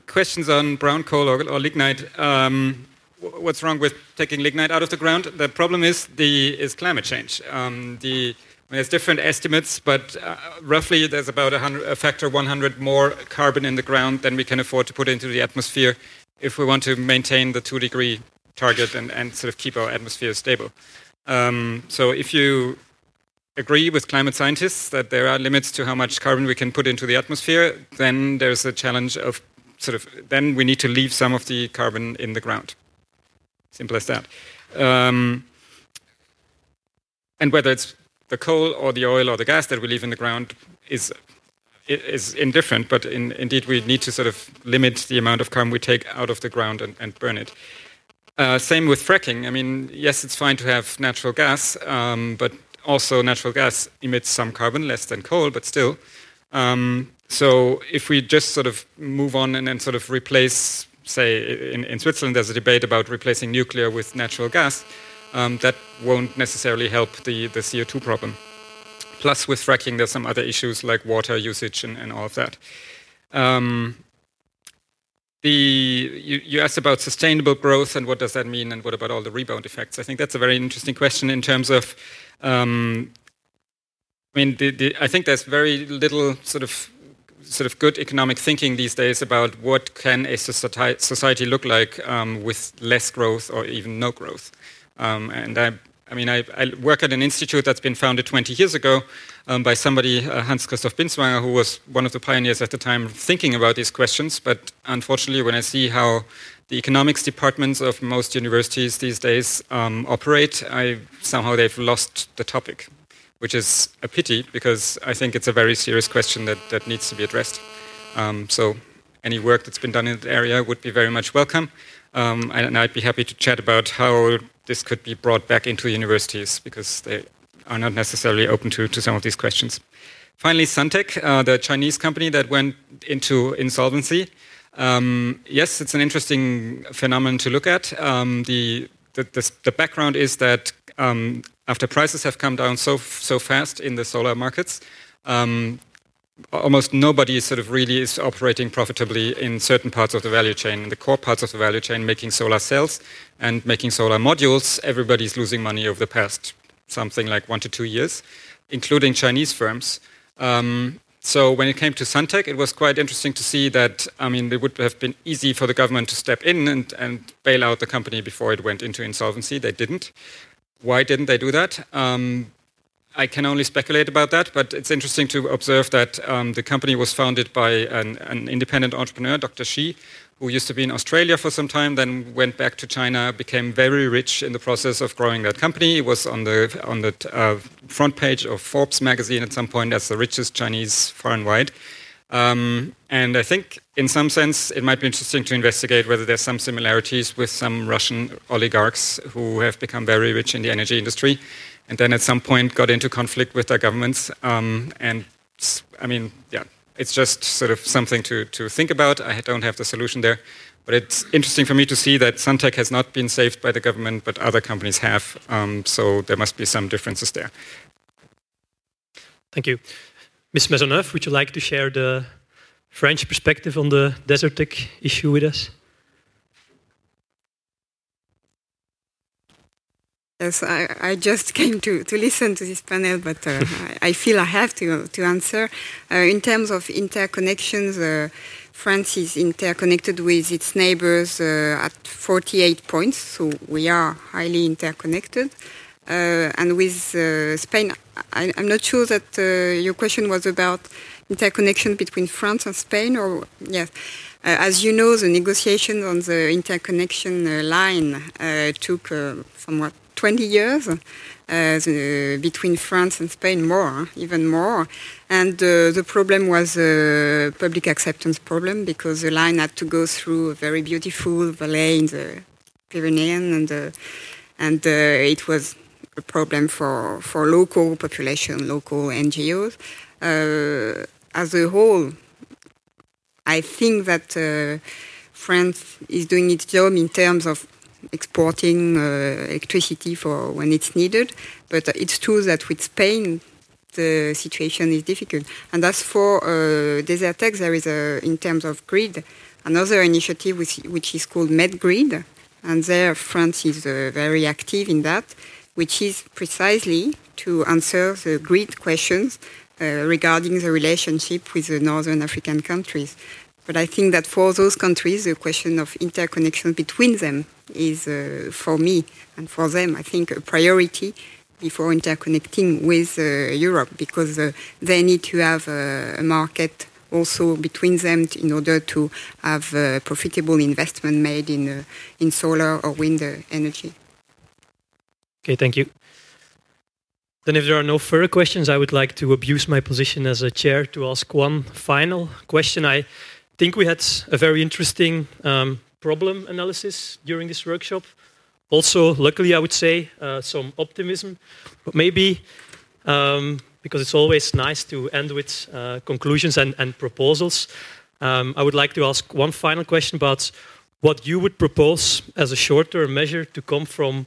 questions on brown coal or, or lignite. Um, what's wrong with taking lignite out of the ground? The problem is the is climate change. Um, the I mean, there's different estimates, but uh, roughly there's about a, factor 100 more carbon in the ground than we can afford to put into the atmosphere if we want to maintain the two degree target and, and sort of keep our atmosphere stable. Um, so if you agree with climate scientists that there are limits to how much carbon we can put into the atmosphere, then there's a challenge of sort of then we need to leave some of the carbon in the ground. Simple as that. Um, and whether it's the coal or the oil or the gas that we leave in the ground is is indifferent, but in, indeed we need to sort of limit the amount of carbon we take out of the ground and, and burn it. Uh, same with fracking. I mean, yes, it's fine to have natural gas, um, but also natural gas emits some carbon, less than coal, but still. Um, so if we just sort of move on and then sort of replace say in, in Switzerland, there's a debate about replacing nuclear with natural gas. Um, that won't necessarily help the, the CO2 problem. Plus, with fracking, there's some other issues like water usage and, and all of that. Um, the you, you, asked about sustainable growth and what does that mean, and what about all the rebound effects? I think that's a very interesting question in terms of. Um, I mean, the, the, I think there's very little sort of sort of good economic thinking these days about what can a society look like um, with less growth or even no growth. Um, and I, I mean, I, I, work at an institute that's been founded 20 years ago um, by somebody, uh, Hans Christoph Binswanger, who was one of the pioneers at the time thinking about these questions. But unfortunately, when I see how the economics departments of most universities these days um, operate, I somehow they've lost the topic which is a pity because I think it's a very serious question that, that needs to be addressed. Um, so any work that's been done in that area would be very much welcome. Um, and I'd be happy to chat about how this could be brought back into universities because they are not necessarily open to, to some of these questions. Finally, Suntech, uh, the Chinese company that went into insolvency. Um, yes, it's an interesting phenomenon to look at. Um, the, the, the, the, background is that um, after prices have come down so so fast in the solar markets, um, almost nobody sort of really is operating profitably in certain parts of the value chain. In the core parts of the value chain, making solar cells and making solar modules, everybody's losing money over the past something like one to two years, including Chinese firms. Um, so when it came to Suntech, it was quite interesting to see that, I mean, it would have been easy for the government to step in and, and bail out the company before it went into insolvency. They didn't. Why didn't they do that? Um, I can only speculate about that, but it's interesting to observe that um, the company was founded by an, an, independent entrepreneur, Dr. Shi, who used to be in Australia for some time, then went back to China, became very rich in the process of growing that company. He was on the on the uh, front page of Forbes magazine at some point as the richest Chinese far and wide. Um, and I think, in some sense, it might be interesting to investigate whether there's some similarities with some Russian oligarchs who have become very rich in the energy industry, and then at some point got into conflict with their governments. Um, and I mean, yeah, it's just sort of something to, to think about. I don't have the solution there. But it's interesting for me to see that Suntech has not been saved by the government, but other companies have. Um, so there must be some differences there. Thank you. Ms. Maisonneuve, would you like to share the French perspective on the Desertec issue with us? Yes, I, I, just came to, to listen to this panel, but uh, I, I, feel I have to, to answer. Uh, in terms of interconnections, uh, France is interconnected with its neighbors uh, at 48 points, so we are highly interconnected. Uh, and with uh, Spain, I, am not sure that your question was about interconnection between France and Spain, or yes. Uh, as you know, the negotiations on the interconnection uh, line uh, took somewhat 20 years the, between France and Spain, more, even more. And the problem was a public acceptance problem because the line had to go through a very beautiful valley in the Pyrenees, and and it was a problem for, for local population, local NGOs. Uh, as a whole, I think that uh, France is doing its job in terms of exporting uh, electricity for when it's needed, but it's true that with Spain, the situation is difficult. And as for uh, Desertec, there is, a, in terms of grid, another initiative which, which is called MedGrid, and there France is uh, very active in that which is precisely to answer the grid questions uh, regarding the relationship with the northern African countries. But I think that for those countries, the question of interconnection between them is, uh, for me and for them, I think a priority before interconnecting with uh, Europe because uh, they need to have a market also between them in order to have profitable investment made in, uh, in solar or wind energy. Okay, thank you. Then if there are no further questions, I would like to abuse my position as a chair to ask one final question. I think we had a very interesting um, problem analysis during this workshop. Also, luckily, I would say, uh, some optimism. But maybe, um, because it's always nice to end with uh, conclusions and, and proposals, um, I would like to ask one final question about what you would propose as a short-term measure to come from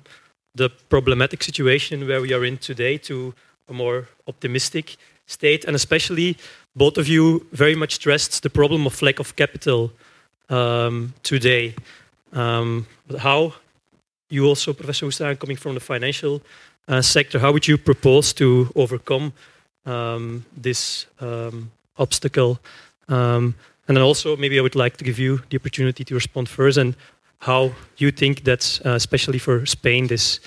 the problematic situation where we are in today to a more optimistic state, and especially both of you very much stressed the problem of lack of capital um, today. Um, how you also, Professor Wüstenhagen, coming from the financial uh, sector, how would you propose to overcome um, this um, obstacle? Um, and then also, maybe I would like to give you the opportunity to respond first, and how you think that, uh, especially for Spain, this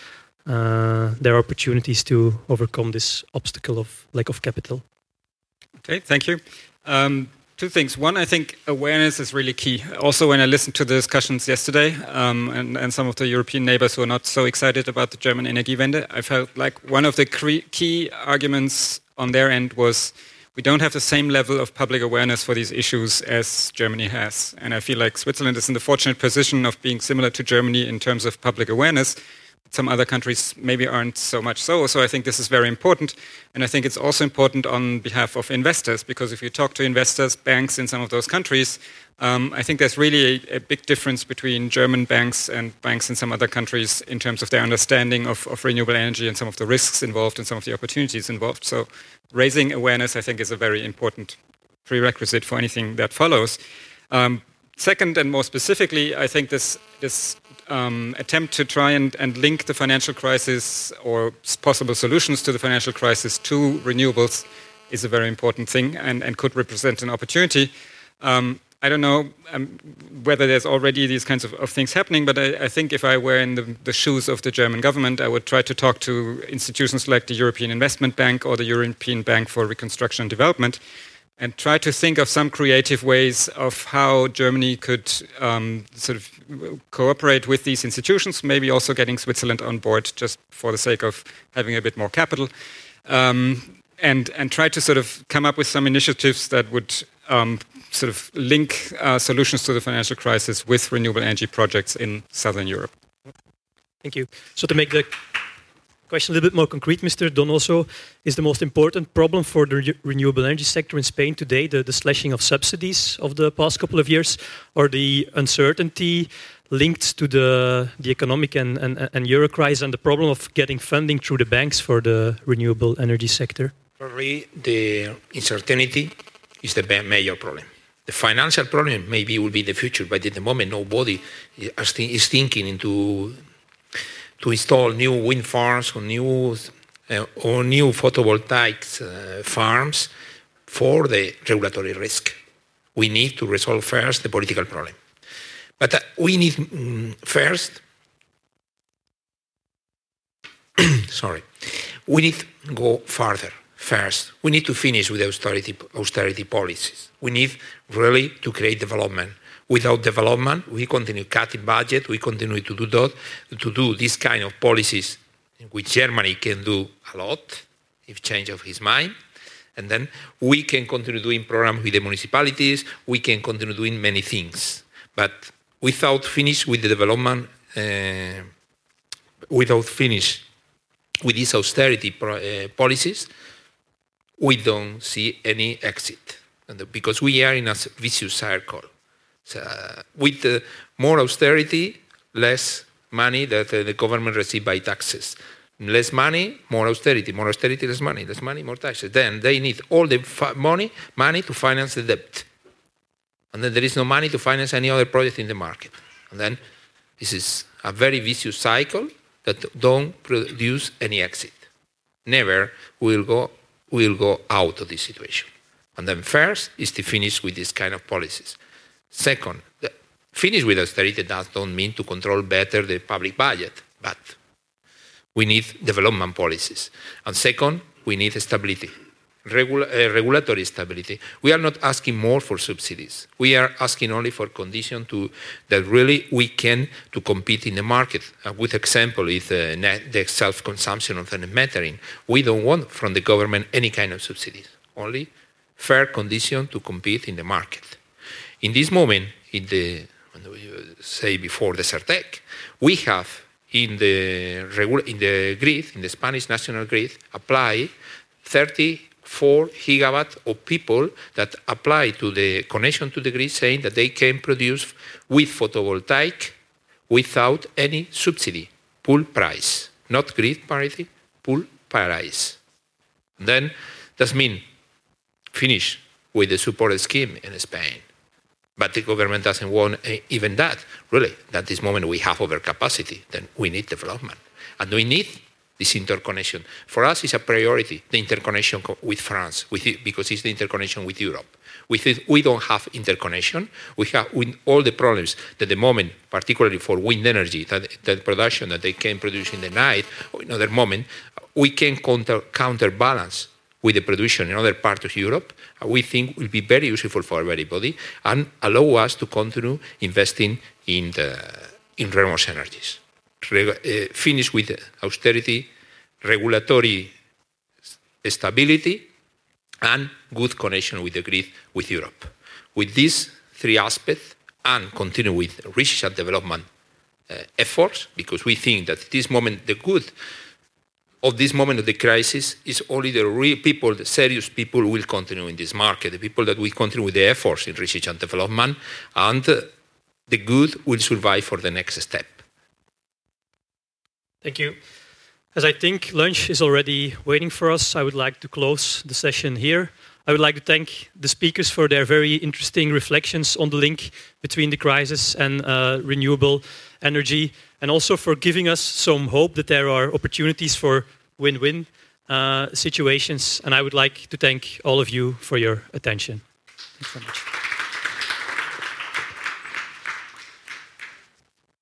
uh, there are opportunities to overcome this obstacle of lack of capital. Okay, thank you. Um, two things. One, I think awareness is really key. Also, when I listened to the discussions yesterday um, and, and, some of the European neighbors who are not so excited about the German energy Energiewende, I felt like one of the key arguments on their end was we don't have the same level of public awareness for these issues as Germany has. And I feel like Switzerland is in the fortunate position of being similar to Germany in terms of public awareness some other countries maybe aren't so much so. So I think this is very important. And I think it's also important on behalf of investors, because if you talk to investors, banks in some of those countries, um, I think there's really a, a, big difference between German banks and banks in some other countries in terms of their understanding of, of renewable energy and some of the risks involved and some of the opportunities involved. So raising awareness, I think, is a very important prerequisite for anything that follows. Um, second, and more specifically, I think this, this um, attempt to try and, and, link the financial crisis or possible solutions to the financial crisis to renewables is a very important thing and, and could represent an opportunity. Um, I don't know um, whether there's already these kinds of, of things happening, but I, I, think if I were in the, the, shoes of the German government, I would try to talk to institutions like the European Investment Bank or the European Bank for Reconstruction and Development and try to think of some creative ways of how Germany could um, sort of cooperate with these institutions, maybe also getting Switzerland on board just for the sake of having a bit more capital, um, and, and try to sort of come up with some initiatives that would um, sort of link uh, solutions to the financial crisis with renewable energy projects in Southern Europe. Thank you. So to make the question a little bit more concrete, Mr. Donoso, is the most important problem for the re renewable energy sector in Spain today the, the, slashing of subsidies of the past couple of years, or the uncertainty linked to the, the economic and, and, and euro crisis and the problem of getting funding through the banks for the renewable energy sector? Probably the uncertainty is the major problem. The financial problem maybe will be the future, but at the moment nobody is thinking into to install new wind farms or new uh, or new photovoltaic uh, farms for the regulatory risk. We need to resolve first the political problem. But uh, we need um, first, sorry, we need to go further. First, we need to finish with austerity, austerity policies. We need really to create development Without development, we continue cutting budget, we continue to do that, to do this kind of policies, in which Germany can do a lot if change of his mind. And then we can continue doing programs with the municipalities, we can continue doing many things. But without finish with the development, uh, without finish with these austerity uh, policies, we don't see any exit. And because we are in a vicious circle. So, uh, with more austerity, less money that uh, the government receives by taxes. Less money, more austerity, more austerity, less money, less money, more taxes. Then they need all the money, money to finance the debt. And then there is no money to finance any other project in the market. And then this is a very vicious cycle that don't produce any exit. Never will go will go out of this situation. And then first is to finish with this kind of policies. Second, finish with austerity does not mean to control better the public budget, but we need development policies. And second, we need stability, Regula uh, regulatory stability. We are not asking more for subsidies. We are asking only for conditions to that really we can to compete in the market. A good example is uh, net, the self-consumption of the metering. We don't want from the government any kind of subsidies, only fair condition to compete in the market. In this moment, in the say before the CERTEC, we have in the in the grid, in the Spanish national grid, apply 34 gigawatt of people that apply to the connection to the grid, saying that they can produce with photovoltaic without any subsidy, pool price, not grid parity, pool price. Then that means finish with the support scheme in Spain. But the government doesn't want eh, even that. Really, at this moment we have overcapacity. Then we need development, and we need this interconnection. For us, it's a priority. The interconnection with France, with it, because it's the interconnection with Europe. With it, we don't have interconnection. We have all the problems that the moment, particularly for wind energy, that, that production that they can produce in the night or in other moment, we can counter, counterbalance with the production in other parts of Europe, we think will be very useful for everybody and allow us to continue investing in, the, in renewable energies. Uh, finish with austerity, regulatory stability, and good connection with the grid with Europe. With these three aspects, and continue with research and development uh, efforts, because we think that at this moment the good of this moment of the crisis is only the real people, the serious people will continue in this market, the people that will continue with the efforts in research and development, and uh, the good will survive for the next step. Thank you. As I think lunch is already waiting for us, I would like to close the session here. I would like to thank the speakers for their very interesting reflections on the link between the crisis and uh, renewable energy, and also for giving us some hope that there are opportunities for win win uh, situations. And I would like to thank all of you for your attention. Thanks so much.